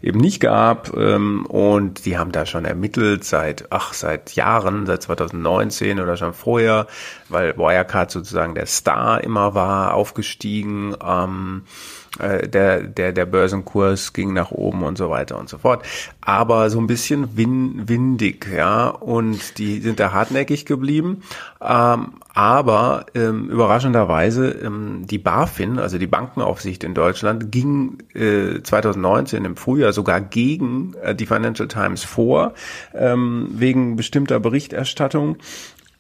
eben nicht gab. Ähm, und die haben da schon ermittelt seit, ach, seit Jahren, seit 2019 oder schon vorher, weil Wirecard sozusagen der Star immer war, aufgestiegen. Ähm, äh, der, der, der Börsenkurs ging nach oben und so weiter und so fort. Aber so ein bisschen win, windig, ja. Und die sind da hartnäckig geblieben. Ähm, aber ähm, überraschenderweise ähm, die BaFin, also die Bankenaufsicht in Deutschland, ging äh, 2019 im Frühjahr sogar gegen äh, die Financial Times vor, ähm, wegen bestimmter Berichterstattung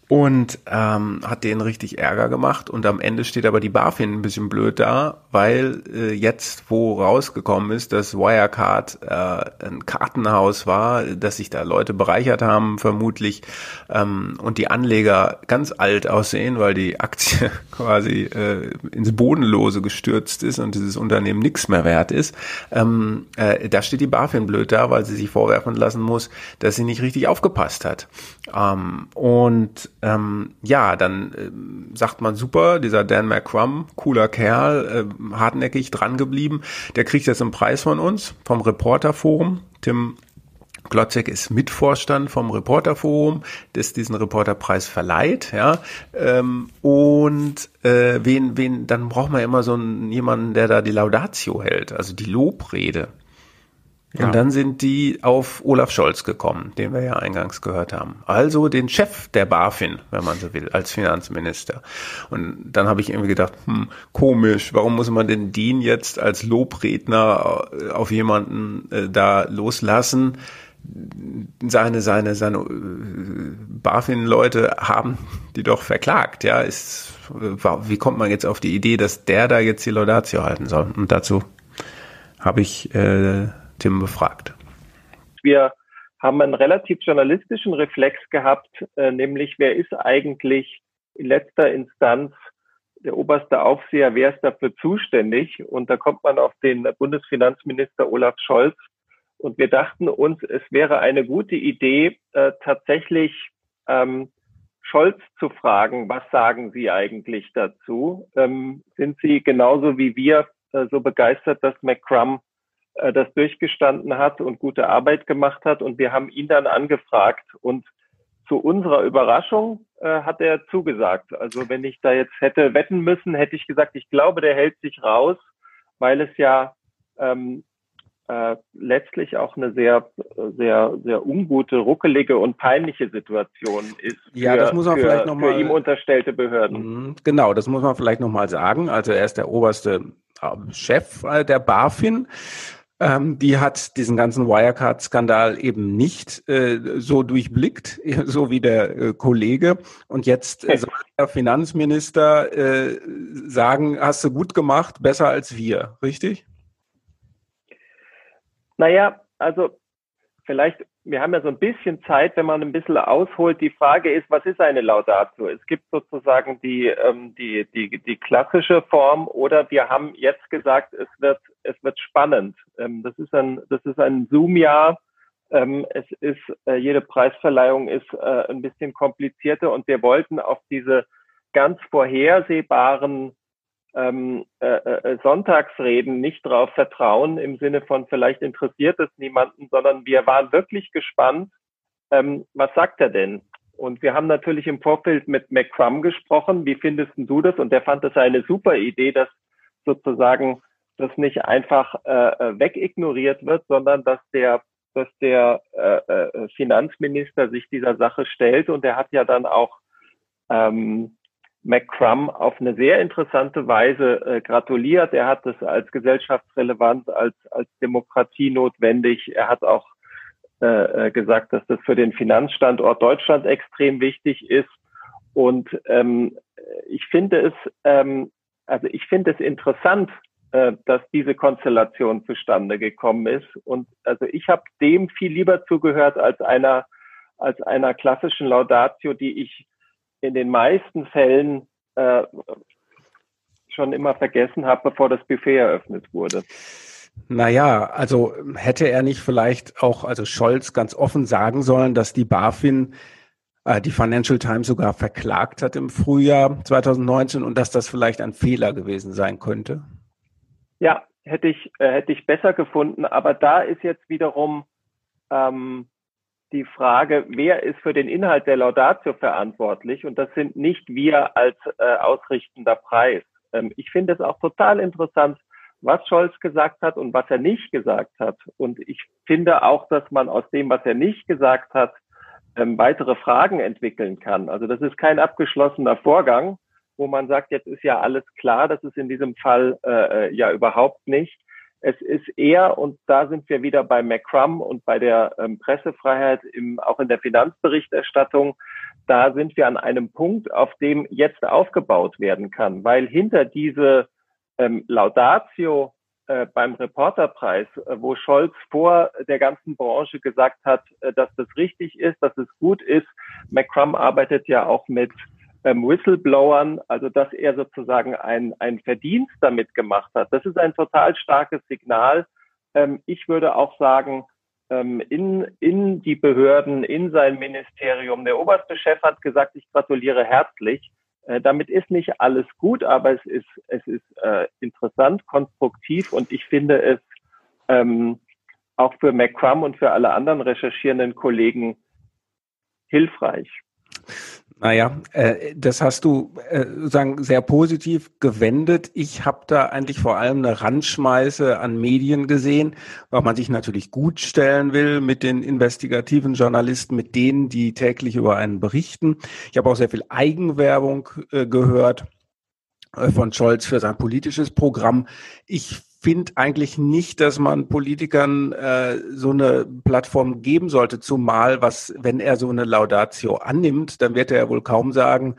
und ähm, hat denen richtig Ärger gemacht und am Ende steht aber die BaFin ein bisschen blöd da, weil äh, jetzt wo rausgekommen ist, dass Wirecard äh, ein Kartenhaus war, dass sich da Leute bereichert haben vermutlich ähm, und die Anleger ganz alt aussehen, weil die Aktie quasi äh, ins Bodenlose gestürzt ist und dieses Unternehmen nichts mehr wert ist, ähm, äh, da steht die BaFin blöd da, weil sie sich vorwerfen lassen muss, dass sie nicht richtig aufgepasst hat. Ähm, und ähm, ja, dann äh, sagt man super, dieser Dan McCrum, cooler Kerl, äh, hartnäckig dran geblieben, der kriegt jetzt einen Preis von uns, vom Reporterforum. Tim Glotzek ist Mitvorstand vom Reporterforum, das diesen Reporterpreis verleiht, ja. Ähm, und äh, wen, wen, dann braucht man immer so einen, jemanden, der da die Laudatio hält, also die Lobrede. Ja. Und dann sind die auf Olaf Scholz gekommen, den wir ja eingangs gehört haben. Also den Chef der BaFin, wenn man so will, als Finanzminister. Und dann habe ich irgendwie gedacht, hm, komisch, warum muss man denn den jetzt als Lobredner äh, auf jemanden äh, da loslassen? Seine, seine, seine äh, BaFin-Leute haben die doch verklagt, ja. Ist, wie kommt man jetzt auf die Idee, dass der da jetzt die Laudatio halten soll? Und dazu habe ich äh, Tim befragt. Wir haben einen relativ journalistischen Reflex gehabt, äh, nämlich wer ist eigentlich in letzter Instanz der oberste Aufseher, wer ist dafür zuständig? Und da kommt man auf den Bundesfinanzminister Olaf Scholz. Und wir dachten uns, es wäre eine gute Idee, äh, tatsächlich ähm, Scholz zu fragen, was sagen Sie eigentlich dazu? Ähm, sind Sie genauso wie wir äh, so begeistert, dass McCrum äh, das durchgestanden hat und gute Arbeit gemacht hat. Und wir haben ihn dann angefragt und zu unserer Überraschung äh, hat er zugesagt. Also wenn ich da jetzt hätte wetten müssen, hätte ich gesagt, ich glaube, der hält sich raus, weil es ja ähm, äh, letztlich auch eine sehr, sehr, sehr ungute, ruckelige und peinliche Situation ist für, ja, das muss man für, vielleicht noch mal, für ihm unterstellte Behörden. Mhm, genau, das muss man vielleicht nochmal sagen. Also er ist der oberste äh, Chef der BaFin. Ähm, die hat diesen ganzen Wirecard-Skandal eben nicht äh, so durchblickt, so wie der äh, Kollege. Und jetzt äh, soll der Finanzminister äh, sagen, hast du gut gemacht, besser als wir, richtig? Naja, also vielleicht wir haben ja so ein bisschen Zeit, wenn man ein bisschen ausholt. Die Frage ist, was ist eine Laudatio? Es gibt sozusagen die, ähm, die, die, die klassische Form oder wir haben jetzt gesagt, es wird, es wird spannend. Ähm, das ist ein, das ist ein Zoom-Jahr. Ähm, es ist, äh, jede Preisverleihung ist äh, ein bisschen komplizierter und wir wollten auf diese ganz vorhersehbaren ähm, äh, äh, Sonntagsreden nicht darauf vertrauen im Sinne von vielleicht interessiert es niemanden, sondern wir waren wirklich gespannt, ähm, was sagt er denn? Und wir haben natürlich im Vorfeld mit McCrum gesprochen. Wie findest du das? Und der fand das eine super Idee, dass sozusagen das nicht einfach äh, äh wegignoriert wird, sondern dass der dass der äh, äh, Finanzminister sich dieser Sache stellt. Und er hat ja dann auch ähm, McCrum auf eine sehr interessante Weise äh, gratuliert. Er hat es als gesellschaftsrelevant, als, als Demokratie notwendig. Er hat auch äh, äh, gesagt, dass das für den Finanzstandort Deutschland extrem wichtig ist. Und ähm, ich finde es, ähm, also ich finde es interessant, äh, dass diese Konstellation zustande gekommen ist. Und also ich habe dem viel lieber zugehört als einer als einer klassischen Laudatio, die ich in den meisten Fällen äh, schon immer vergessen habe, bevor das Buffet eröffnet wurde. Naja, also hätte er nicht vielleicht auch, also Scholz ganz offen sagen sollen, dass die BaFin äh, die Financial Times sogar verklagt hat im Frühjahr 2019 und dass das vielleicht ein Fehler gewesen sein könnte? Ja, hätte ich, äh, hätte ich besser gefunden. Aber da ist jetzt wiederum ähm, die Frage, wer ist für den Inhalt der Laudatio verantwortlich? Und das sind nicht wir als äh, ausrichtender Preis. Ähm, ich finde es auch total interessant, was Scholz gesagt hat und was er nicht gesagt hat. Und ich finde auch, dass man aus dem, was er nicht gesagt hat, ähm, weitere Fragen entwickeln kann. Also das ist kein abgeschlossener Vorgang, wo man sagt, jetzt ist ja alles klar. Das ist in diesem Fall äh, äh ja überhaupt nicht. Es ist eher, und da sind wir wieder bei McCrum und bei der ähm, Pressefreiheit, im, auch in der Finanzberichterstattung, da sind wir an einem Punkt, auf dem jetzt aufgebaut werden kann, weil hinter diese ähm, Laudatio äh, beim Reporterpreis, äh, wo Scholz vor der ganzen Branche gesagt hat, äh, dass das richtig ist, dass es gut ist. McCrum arbeitet ja auch mit ähm, Whistleblowern, also dass er sozusagen ein, ein Verdienst damit gemacht hat. Das ist ein total starkes Signal. Ähm, ich würde auch sagen, ähm, in, in die Behörden, in sein Ministerium. Der oberste Chef hat gesagt, ich gratuliere herzlich. Äh, damit ist nicht alles gut, aber es ist, es ist äh, interessant, konstruktiv und ich finde es ähm, auch für McCrum und für alle anderen recherchierenden Kollegen hilfreich. Naja, äh, das hast du äh, sagen sehr positiv gewendet. Ich habe da eigentlich vor allem eine Randschmeiße an Medien gesehen, weil man sich natürlich gut stellen will mit den investigativen Journalisten, mit denen, die täglich über einen berichten. Ich habe auch sehr viel Eigenwerbung äh, gehört äh, von Scholz für sein politisches Programm. Ich finde eigentlich nicht, dass man Politikern äh, so eine Plattform geben sollte, zumal was, wenn er so eine Laudatio annimmt, dann wird er ja wohl kaum sagen,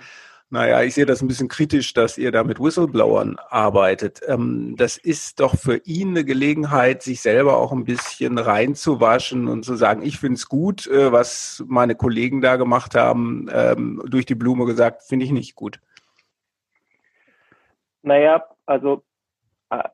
naja, ich sehe das ein bisschen kritisch, dass ihr da mit Whistleblowern arbeitet. Ähm, das ist doch für ihn eine Gelegenheit, sich selber auch ein bisschen reinzuwaschen und zu sagen, ich finde es gut, äh, was meine Kollegen da gemacht haben, ähm, durch die Blume gesagt, finde ich nicht gut. Naja, also äh,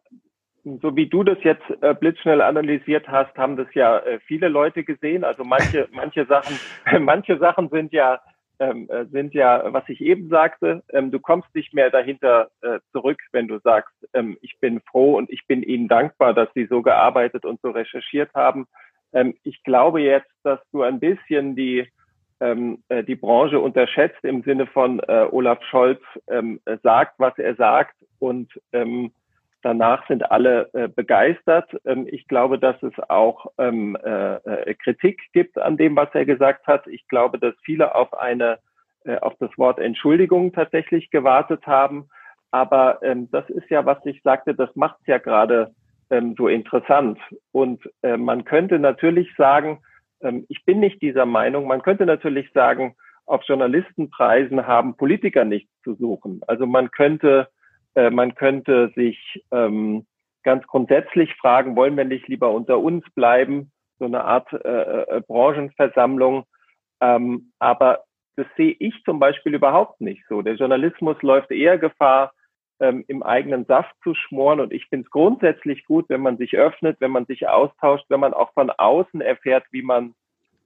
so wie du das jetzt äh, blitzschnell analysiert hast, haben das ja äh, viele Leute gesehen. Also manche, manche Sachen, manche Sachen sind ja, ähm, äh, sind ja, was ich eben sagte, ähm, du kommst nicht mehr dahinter äh, zurück, wenn du sagst, ähm, ich bin froh und ich bin Ihnen dankbar, dass Sie so gearbeitet und so recherchiert haben. Ähm, ich glaube jetzt, dass du ein bisschen die, ähm, äh, die Branche unterschätzt im Sinne von äh, Olaf Scholz ähm, sagt, was er sagt und Danach sind alle äh, begeistert. Ähm, ich glaube, dass es auch ähm, äh, äh, Kritik gibt an dem, was er gesagt hat. Ich glaube, dass viele auf eine äh, auf das Wort Entschuldigung tatsächlich gewartet haben. Aber ähm, das ist ja, was ich sagte, das macht es ja gerade ähm, so interessant. Und äh, man könnte natürlich sagen, ähm, ich bin nicht dieser Meinung, man könnte natürlich sagen, auf Journalistenpreisen haben Politiker nichts zu suchen. Also man könnte äh, man könnte sich ähm, ganz grundsätzlich fragen, wollen wir nicht lieber unter uns bleiben? So eine Art äh, äh, Branchenversammlung. Ähm, aber das sehe ich zum Beispiel überhaupt nicht so. Der Journalismus läuft eher Gefahr, ähm, im eigenen Saft zu schmoren. Und ich finde es grundsätzlich gut, wenn man sich öffnet, wenn man sich austauscht, wenn man auch von außen erfährt, wie man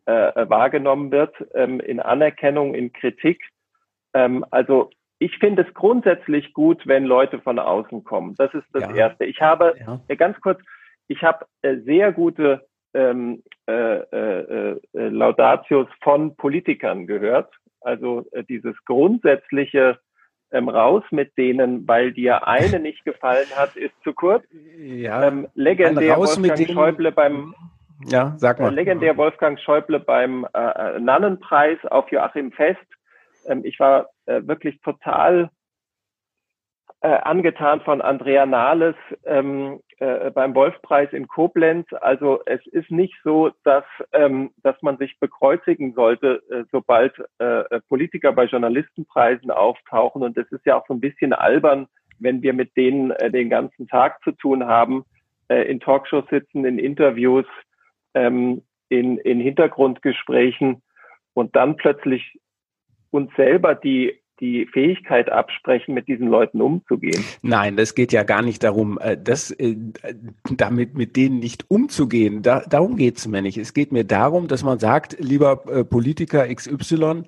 äh, wahrgenommen wird, ähm, in Anerkennung, in Kritik. Ähm, also ich finde es grundsätzlich gut, wenn Leute von außen kommen. Das ist das ja. Erste. Ich habe, ja. äh, ganz kurz, ich habe äh, sehr gute ähm, äh, äh, äh Laudatios von Politikern gehört. Also äh, dieses grundsätzliche ähm, raus mit denen, weil dir eine nicht gefallen hat, ist zu kurz. Ja, ähm, legendär Wolfgang Schäuble beim ja, sag mal. legendär Wolfgang Schäuble beim äh, Nannenpreis auf Joachim Fest ähm, ich war äh, wirklich total äh, angetan von Andrea Nahles ähm, äh, beim Wolfpreis in Koblenz. Also es ist nicht so, dass, ähm, dass man sich bekreuzigen sollte, äh, sobald äh, Politiker bei Journalistenpreisen auftauchen. Und es ist ja auch so ein bisschen albern, wenn wir mit denen äh, den ganzen Tag zu tun haben, äh, in Talkshows sitzen, in Interviews, ähm, in, in Hintergrundgesprächen und dann plötzlich uns selber die, die Fähigkeit absprechen, mit diesen Leuten umzugehen. Nein, das geht ja gar nicht darum, äh, das, äh, damit mit denen nicht umzugehen. Da, darum geht es mir nicht. Es geht mir darum, dass man sagt, lieber äh, Politiker XY,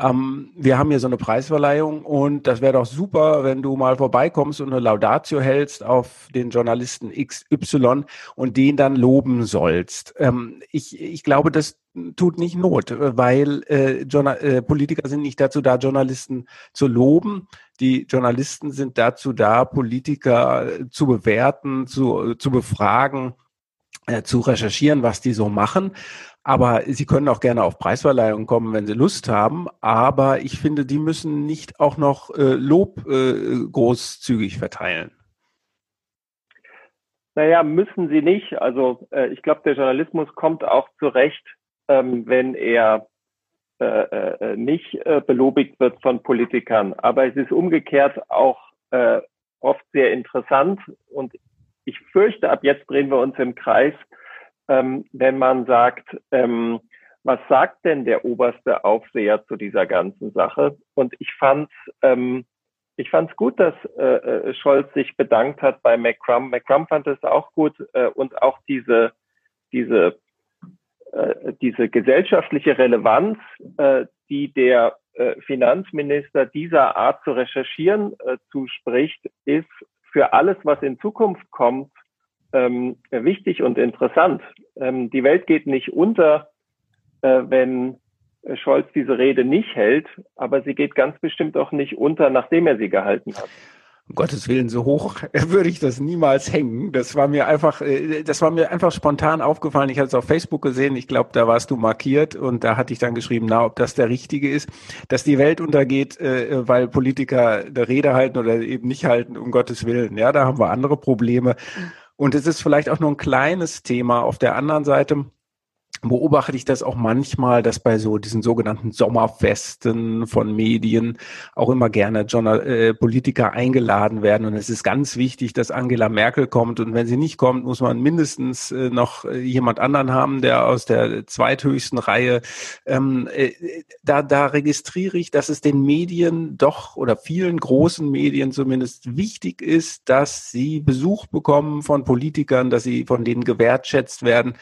ähm, wir haben hier so eine Preisverleihung und das wäre doch super, wenn du mal vorbeikommst und eine Laudatio hältst auf den Journalisten XY und den dann loben sollst. Ähm, ich, ich glaube, das tut nicht Not, weil äh, äh, Politiker sind nicht dazu da, Journalisten zu loben. Die Journalisten sind dazu da, Politiker zu bewerten, zu, zu befragen, äh, zu recherchieren, was die so machen. Aber Sie können auch gerne auf Preisverleihungen kommen, wenn Sie Lust haben. Aber ich finde, die müssen nicht auch noch äh, Lob äh, großzügig verteilen. Naja, müssen sie nicht. Also äh, ich glaube, der Journalismus kommt auch zurecht, ähm, wenn er äh, äh, nicht äh, belobigt wird von Politikern. Aber es ist umgekehrt auch äh, oft sehr interessant und ich fürchte, ab jetzt drehen wir uns im Kreis, ähm, wenn man sagt, ähm, was sagt denn der oberste Aufseher zu dieser ganzen Sache? Und ich fand ähm, ich fand es gut, dass äh, äh, Scholz sich bedankt hat bei McCrum. McCrum fand es auch gut äh, und auch diese diese äh, diese gesellschaftliche Relevanz, äh, die der äh, Finanzminister dieser Art zu recherchieren äh, zuspricht, ist für alles, was in Zukunft kommt, ähm, wichtig und interessant. Ähm, die Welt geht nicht unter, wenn Scholz diese Rede nicht hält, aber sie geht ganz bestimmt auch nicht unter, nachdem er sie gehalten hat. Um Gottes Willen, so hoch würde ich das niemals hängen. Das war mir einfach, äh, das war mir einfach spontan aufgefallen. Ich hatte es auf Facebook gesehen. Ich glaube, da warst du markiert und da hatte ich dann geschrieben, na, ob das der richtige ist, dass die Welt untergeht, äh, weil Politiker der Rede halten oder eben nicht halten, um Gottes Willen. Ja, da haben wir andere Probleme. Und es ist vielleicht auch nur ein kleines Thema. Auf der anderen Seite beobachte ich das auch manchmal, dass bei so diesen sogenannten Sommerfesten von Medien auch immer gerne Journal äh, Politiker eingeladen werden. Und es ist ganz wichtig, dass Angela Merkel kommt. Und wenn sie nicht kommt, muss man mindestens äh, noch äh, jemand anderen haben, der aus der zweithöchsten Reihe. Ähm, äh, da, da registriere ich, dass es den Medien doch oder vielen großen Medien zumindest wichtig ist, dass sie Besuch bekommen von Politikern, dass sie von denen gewertschätzt werden.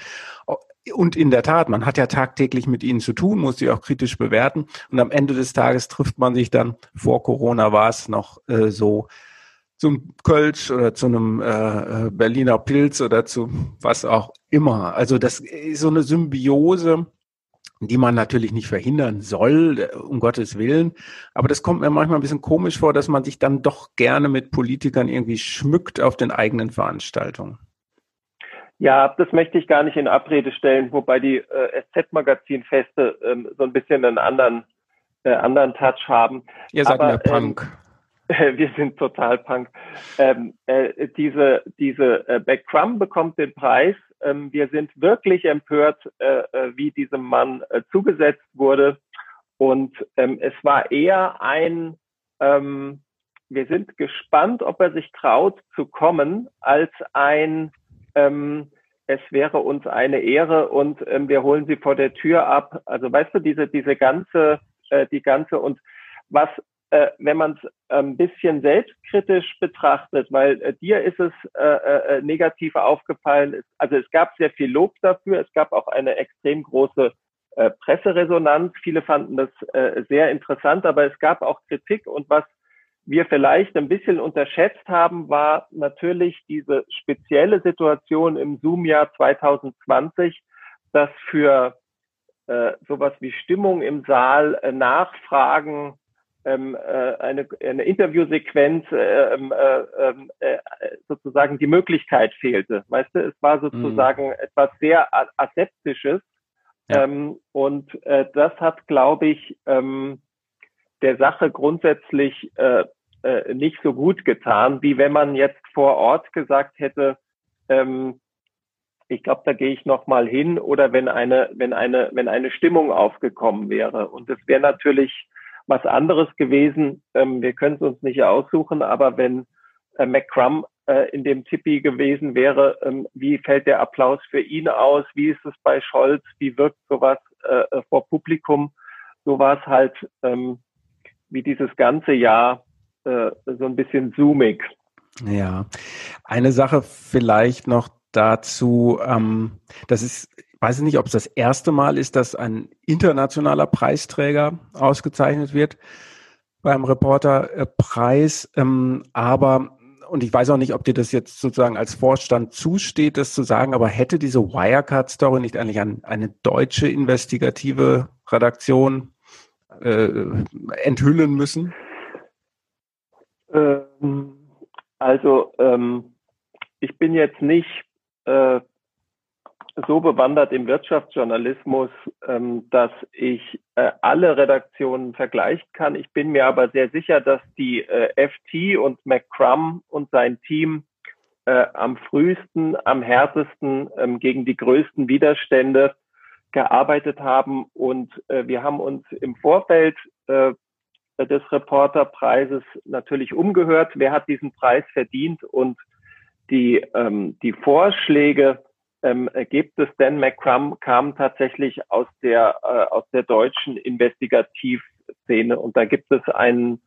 Und in der Tat, man hat ja tagtäglich mit ihnen zu tun, muss sie auch kritisch bewerten. Und am Ende des Tages trifft man sich dann, vor Corona war es noch äh, so, zum Kölsch oder zu einem äh, äh, Berliner Pilz oder zu was auch immer. Also das ist so eine Symbiose, die man natürlich nicht verhindern soll, äh, um Gottes Willen. Aber das kommt mir manchmal ein bisschen komisch vor, dass man sich dann doch gerne mit Politikern irgendwie schmückt auf den eigenen Veranstaltungen. Ja, das möchte ich gar nicht in Abrede stellen, wobei die äh, SZ-Magazin-Feste ähm, so ein bisschen einen anderen, äh, anderen Touch haben. Ihr seid Aber, mehr Punk. Ähm, wir sind total Punk. Ähm, äh, diese diese äh, Backcrum bekommt den Preis. Ähm, wir sind wirklich empört, äh, äh, wie diesem Mann äh, zugesetzt wurde. Und ähm, es war eher ein, ähm, wir sind gespannt, ob er sich traut zu kommen, als ein ähm, es wäre uns eine Ehre und ähm, wir holen sie vor der Tür ab. Also weißt du, diese, diese ganze, äh, die ganze und was, äh, wenn man es ein bisschen selbstkritisch betrachtet, weil äh, dir ist es äh, äh, negativ aufgefallen, also es gab sehr viel Lob dafür, es gab auch eine extrem große äh, Presseresonanz. Viele fanden das äh, sehr interessant, aber es gab auch Kritik und was wir vielleicht ein bisschen unterschätzt haben, war natürlich diese spezielle Situation im Zoom-Jahr 2020, dass für äh, sowas wie Stimmung im Saal, äh, Nachfragen, ähm, äh, eine, eine Interviewsequenz äh, ähm, äh, ähm, äh, sozusagen die Möglichkeit fehlte. Weißt du, es war sozusagen mhm. etwas sehr Aseptisches. Ja. Ähm, und äh, das hat, glaube ich, ähm, der Sache grundsätzlich äh, äh, nicht so gut getan, wie wenn man jetzt vor Ort gesagt hätte, ähm, ich glaube, da gehe ich noch mal hin oder wenn eine, wenn eine, wenn eine Stimmung aufgekommen wäre. Und es wäre natürlich was anderes gewesen. Ähm, wir können es uns nicht aussuchen, aber wenn äh, McCrum äh, in dem Tippi gewesen wäre, ähm, wie fällt der Applaus für ihn aus? Wie ist es bei Scholz? Wie wirkt sowas äh, vor Publikum? So war es halt ähm, wie dieses ganze Jahr äh, so ein bisschen zoomig. Ja, eine Sache vielleicht noch dazu, ähm, das ist, ich weiß nicht, ob es das erste Mal ist, dass ein internationaler Preisträger ausgezeichnet wird beim Reporterpreis, ähm, aber und ich weiß auch nicht, ob dir das jetzt sozusagen als Vorstand zusteht, das zu sagen, aber hätte diese Wirecard-Story nicht eigentlich an eine deutsche investigative Redaktion äh, enthüllen müssen? Ähm, also ähm, ich bin jetzt nicht äh, so bewandert im Wirtschaftsjournalismus, ähm, dass ich äh, alle Redaktionen vergleichen kann. Ich bin mir aber sehr sicher, dass die äh, FT und McCrum und sein Team äh, am frühesten, am härtesten ähm, gegen die größten Widerstände gearbeitet haben. Und äh, wir haben uns im Vorfeld äh, des Reporterpreises natürlich umgehört, wer hat diesen Preis verdient? Und die, ähm, die Vorschläge ähm, gibt es, denn McCrum kam tatsächlich aus der, äh, aus der deutschen Investigativszene. Und da gibt es einen,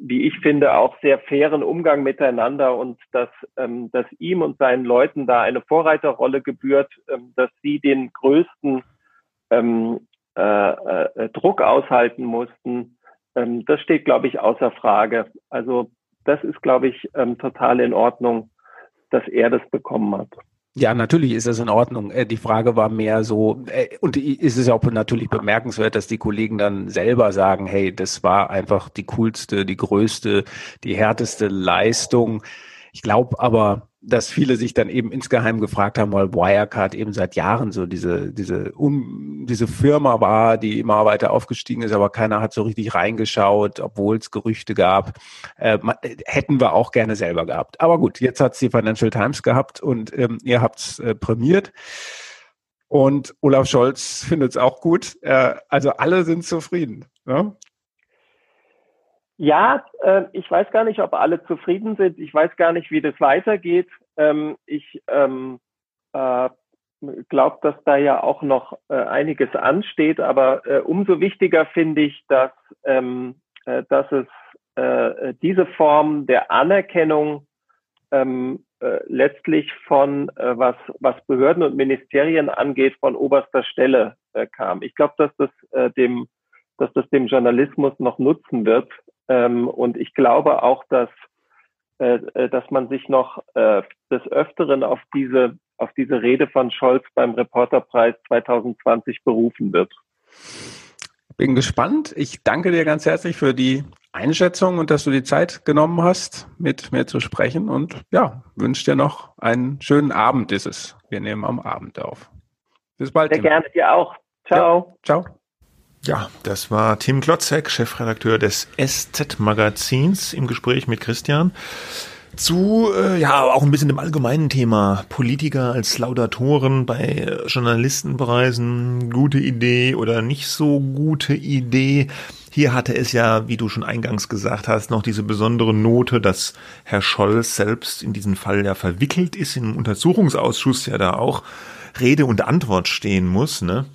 wie ich finde, auch sehr fairen Umgang miteinander. Und dass, ähm, dass ihm und seinen Leuten da eine Vorreiterrolle gebührt, ähm, dass sie den größten ähm, äh, äh, Druck aushalten mussten, ähm, das steht, glaube ich, außer Frage. Also das ist, glaube ich, ähm, total in Ordnung, dass er das bekommen hat. Ja, natürlich ist das in Ordnung. Äh, die Frage war mehr so, äh, und ist es auch natürlich bemerkenswert, dass die Kollegen dann selber sagen, hey, das war einfach die coolste, die größte, die härteste Leistung. Ich glaube aber, dass viele sich dann eben insgeheim gefragt haben, weil Wirecard eben seit Jahren so diese, diese, um, diese Firma war, die immer weiter aufgestiegen ist, aber keiner hat so richtig reingeschaut, obwohl es Gerüchte gab. Äh, hätten wir auch gerne selber gehabt. Aber gut, jetzt hat es die Financial Times gehabt und ähm, ihr habt es äh, prämiert. Und Olaf Scholz findet es auch gut. Äh, also alle sind zufrieden. Ne? Ja, äh, ich weiß gar nicht, ob alle zufrieden sind. Ich weiß gar nicht, wie das weitergeht. Ähm, ich ähm, äh, glaube, dass da ja auch noch äh, einiges ansteht. Aber äh, umso wichtiger finde ich, dass, ähm, äh, dass es äh, diese Form der Anerkennung ähm, äh, letztlich von, was, was Behörden und Ministerien angeht, von oberster Stelle kam. Ich glaube, dass das dem dass das dem Journalismus noch nutzen wird, ähm, und ich glaube auch, dass, äh, äh, dass man sich noch äh, des Öfteren auf diese, auf diese Rede von Scholz beim Reporterpreis 2020 berufen wird. Bin gespannt. Ich danke dir ganz herzlich für die Einschätzung und dass du die Zeit genommen hast, mit mir zu sprechen. Und ja, wünsche dir noch einen schönen Abend ist es. Wir nehmen am Abend auf. Bis bald. Sehr gerne dir auch. Ciao. Ja, ciao. Ja, das war Tim Klotzek, Chefredakteur des SZ-Magazins im Gespräch mit Christian zu, äh, ja, auch ein bisschen dem allgemeinen Thema Politiker als Laudatoren bei Journalistenpreisen, gute Idee oder nicht so gute Idee. Hier hatte es ja, wie du schon eingangs gesagt hast, noch diese besondere Note, dass Herr Scholz selbst in diesen Fall ja verwickelt ist, im Untersuchungsausschuss ja da auch Rede und Antwort stehen muss, ne?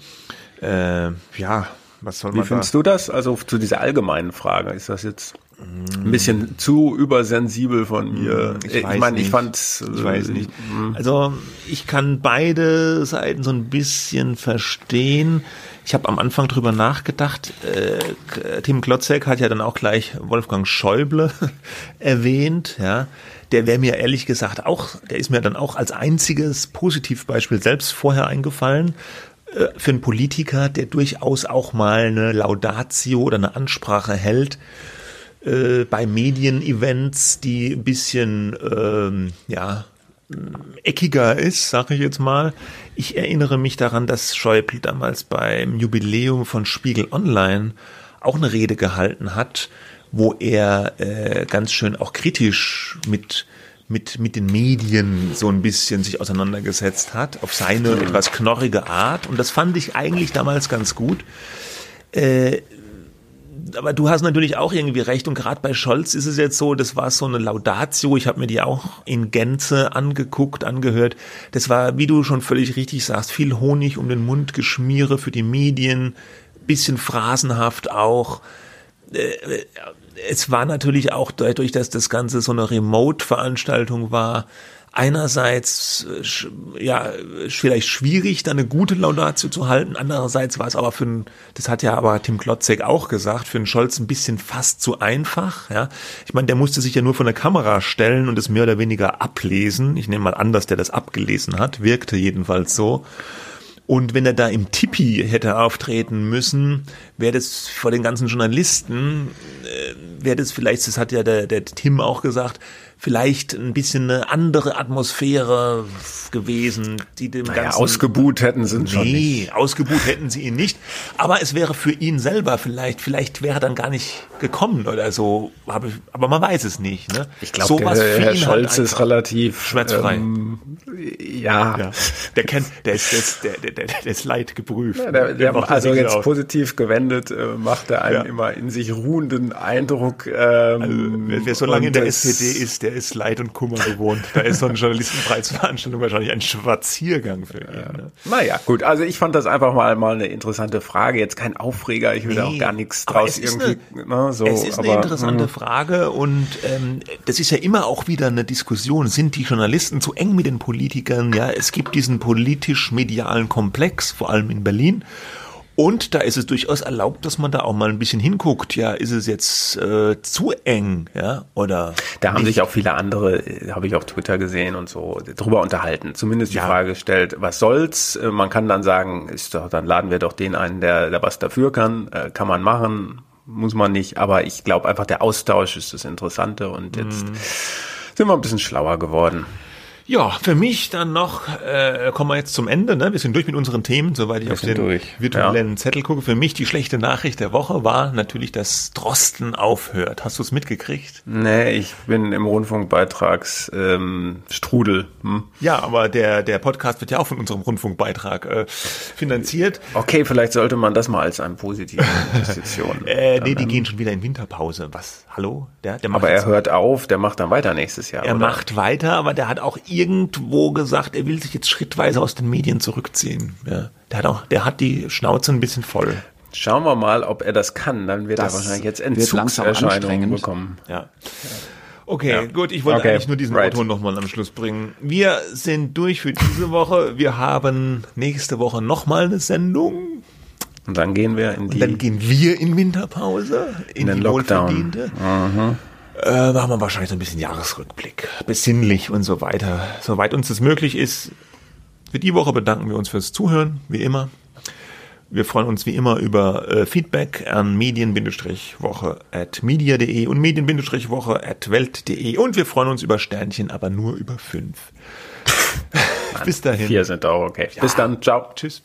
Äh, ja, was soll man Wie findest da? du das? Also zu dieser allgemeinen Frage, ist das jetzt ein bisschen zu übersensibel von mir. Ich, ich meine, ich fand, ich weiß nicht. Hm. Also ich kann beide Seiten so ein bisschen verstehen. Ich habe am Anfang drüber nachgedacht. Äh, Tim Klotzek hat ja dann auch gleich Wolfgang Schäuble erwähnt. Ja, der wäre mir ehrlich gesagt auch, der ist mir dann auch als einziges Positivbeispiel selbst vorher eingefallen, äh, für einen Politiker, der durchaus auch mal eine Laudatio oder eine Ansprache hält äh, bei Medienevents, die ein bisschen ähm, ja eckiger ist, sage ich jetzt mal. Ich erinnere mich daran, dass Schäuble damals beim Jubiläum von Spiegel Online auch eine Rede gehalten hat, wo er äh, ganz schön auch kritisch mit mit, mit den Medien so ein bisschen sich auseinandergesetzt hat, auf seine etwas knorrige Art. Und das fand ich eigentlich damals ganz gut. Äh, aber du hast natürlich auch irgendwie recht und gerade bei Scholz ist es jetzt so, das war so eine Laudatio, ich habe mir die auch in Gänze angeguckt, angehört. Das war, wie du schon völlig richtig sagst, viel Honig um den Mund geschmiere für die Medien, bisschen phrasenhaft auch äh, es war natürlich auch dadurch, dass das Ganze so eine Remote-Veranstaltung war, einerseits äh, ja vielleicht schwierig, da eine gute Laudatio zu halten. Andererseits war es aber für einen, das hat ja aber Tim Klotzek auch gesagt, für einen Scholz ein bisschen fast zu einfach. Ja, ich meine, der musste sich ja nur von der Kamera stellen und es mehr oder weniger ablesen. Ich nehme mal an, dass der das abgelesen hat, wirkte jedenfalls so. Und wenn er da im Tipi hätte auftreten müssen, wäre das vor den ganzen Journalisten, äh, wäre das vielleicht, das hat ja der, der Tim auch gesagt, vielleicht ein bisschen eine andere Atmosphäre gewesen, die dem naja, ganzen ausgebuht hätten sie ihn schon nicht. ausgebuht hätten sie ihn nicht, aber es wäre für ihn selber vielleicht, vielleicht wäre er dann gar nicht gekommen oder so, aber man weiß es nicht. Ne? Ich glaube, der Herr halt Scholz halt ist relativ schmerzfrei. Ähm, ja. ja. der kennt, der ist, der ist, der, der, der ist leid geprüft. Ja, der, der, der also jetzt auf. positiv gewendet, äh, macht er einen ja. immer in sich ruhenden Eindruck. Ähm, also, wer so lange in der SPD ist, der ist Leid und Kummer gewohnt. Da ist so eine Journalistenpreisveranstaltung wahrscheinlich ein Spaziergang für ihn. Ja. Ne? Naja, gut. Also ich fand das einfach mal, mal eine interessante Frage. Jetzt kein Aufreger. Ich will nee, da auch gar nichts draus irgendwie. Eine, ne, so, es ist aber, eine interessante mh. Frage und ähm, das ist ja immer auch wieder eine Diskussion. Sind die Journalisten zu eng mit den Politikern? Ja, es gibt diesen politisch-medialen Komplex, vor allem in Berlin. Und da ist es durchaus erlaubt, dass man da auch mal ein bisschen hinguckt. Ja, ist es jetzt äh, zu eng, ja, oder? Da haben sich auch viele andere, äh, habe ich auf Twitter gesehen und so, drüber unterhalten. Zumindest die ja. Frage gestellt, was soll's? Äh, man kann dann sagen, ist doch, dann laden wir doch den ein, der, der was dafür kann. Äh, kann man machen, muss man nicht. Aber ich glaube einfach, der Austausch ist das Interessante und jetzt mm. sind wir ein bisschen schlauer geworden. Ja, für mich dann noch, äh, kommen wir jetzt zum Ende, ne? Wir sind durch mit unseren Themen, soweit ich wir auf den durch. virtuellen ja. Zettel gucke. Für mich die schlechte Nachricht der Woche war natürlich, dass Drosten aufhört. Hast du es mitgekriegt? Nee, ich bin im Rundfunkbeitrags ähm, Strudel. Hm? Ja, aber der, der Podcast wird ja auch von unserem Rundfunkbeitrag äh, finanziert. Okay, vielleicht sollte man das mal als eine positive Investition. äh, nee, die gehen schon wieder in Winterpause. Was? Hallo? Der, der macht aber er hört auf, der macht dann weiter nächstes Jahr. Er oder? macht weiter, aber der hat auch irgendwo gesagt, er will sich jetzt schrittweise aus den Medien zurückziehen. Ja, der hat auch, der hat die Schnauze ein bisschen voll. Schauen wir mal, ob er das kann. Dann wird das er wahrscheinlich jetzt Entzugserscheinungen bekommen. Ja. Okay, ja. gut, ich wollte okay. eigentlich nur diesen right. Autor nochmal am Schluss bringen. Wir sind durch für diese Woche. Wir haben nächste Woche nochmal eine Sendung. Und dann gehen wir in die. Und dann gehen wir in Winterpause, in, in den die Lockdown. Mhm. Äh, machen wir wahrscheinlich so ein bisschen Jahresrückblick, besinnlich und so weiter. Soweit uns das möglich ist. Für die Woche bedanken wir uns fürs Zuhören, wie immer. Wir freuen uns wie immer über äh, Feedback an medien-woche at media.de und medien-woche at welt.de und wir freuen uns über Sternchen, aber nur über fünf. Bis dahin. Vier sind auch okay. Ja. Bis dann. Ciao. Tschüss.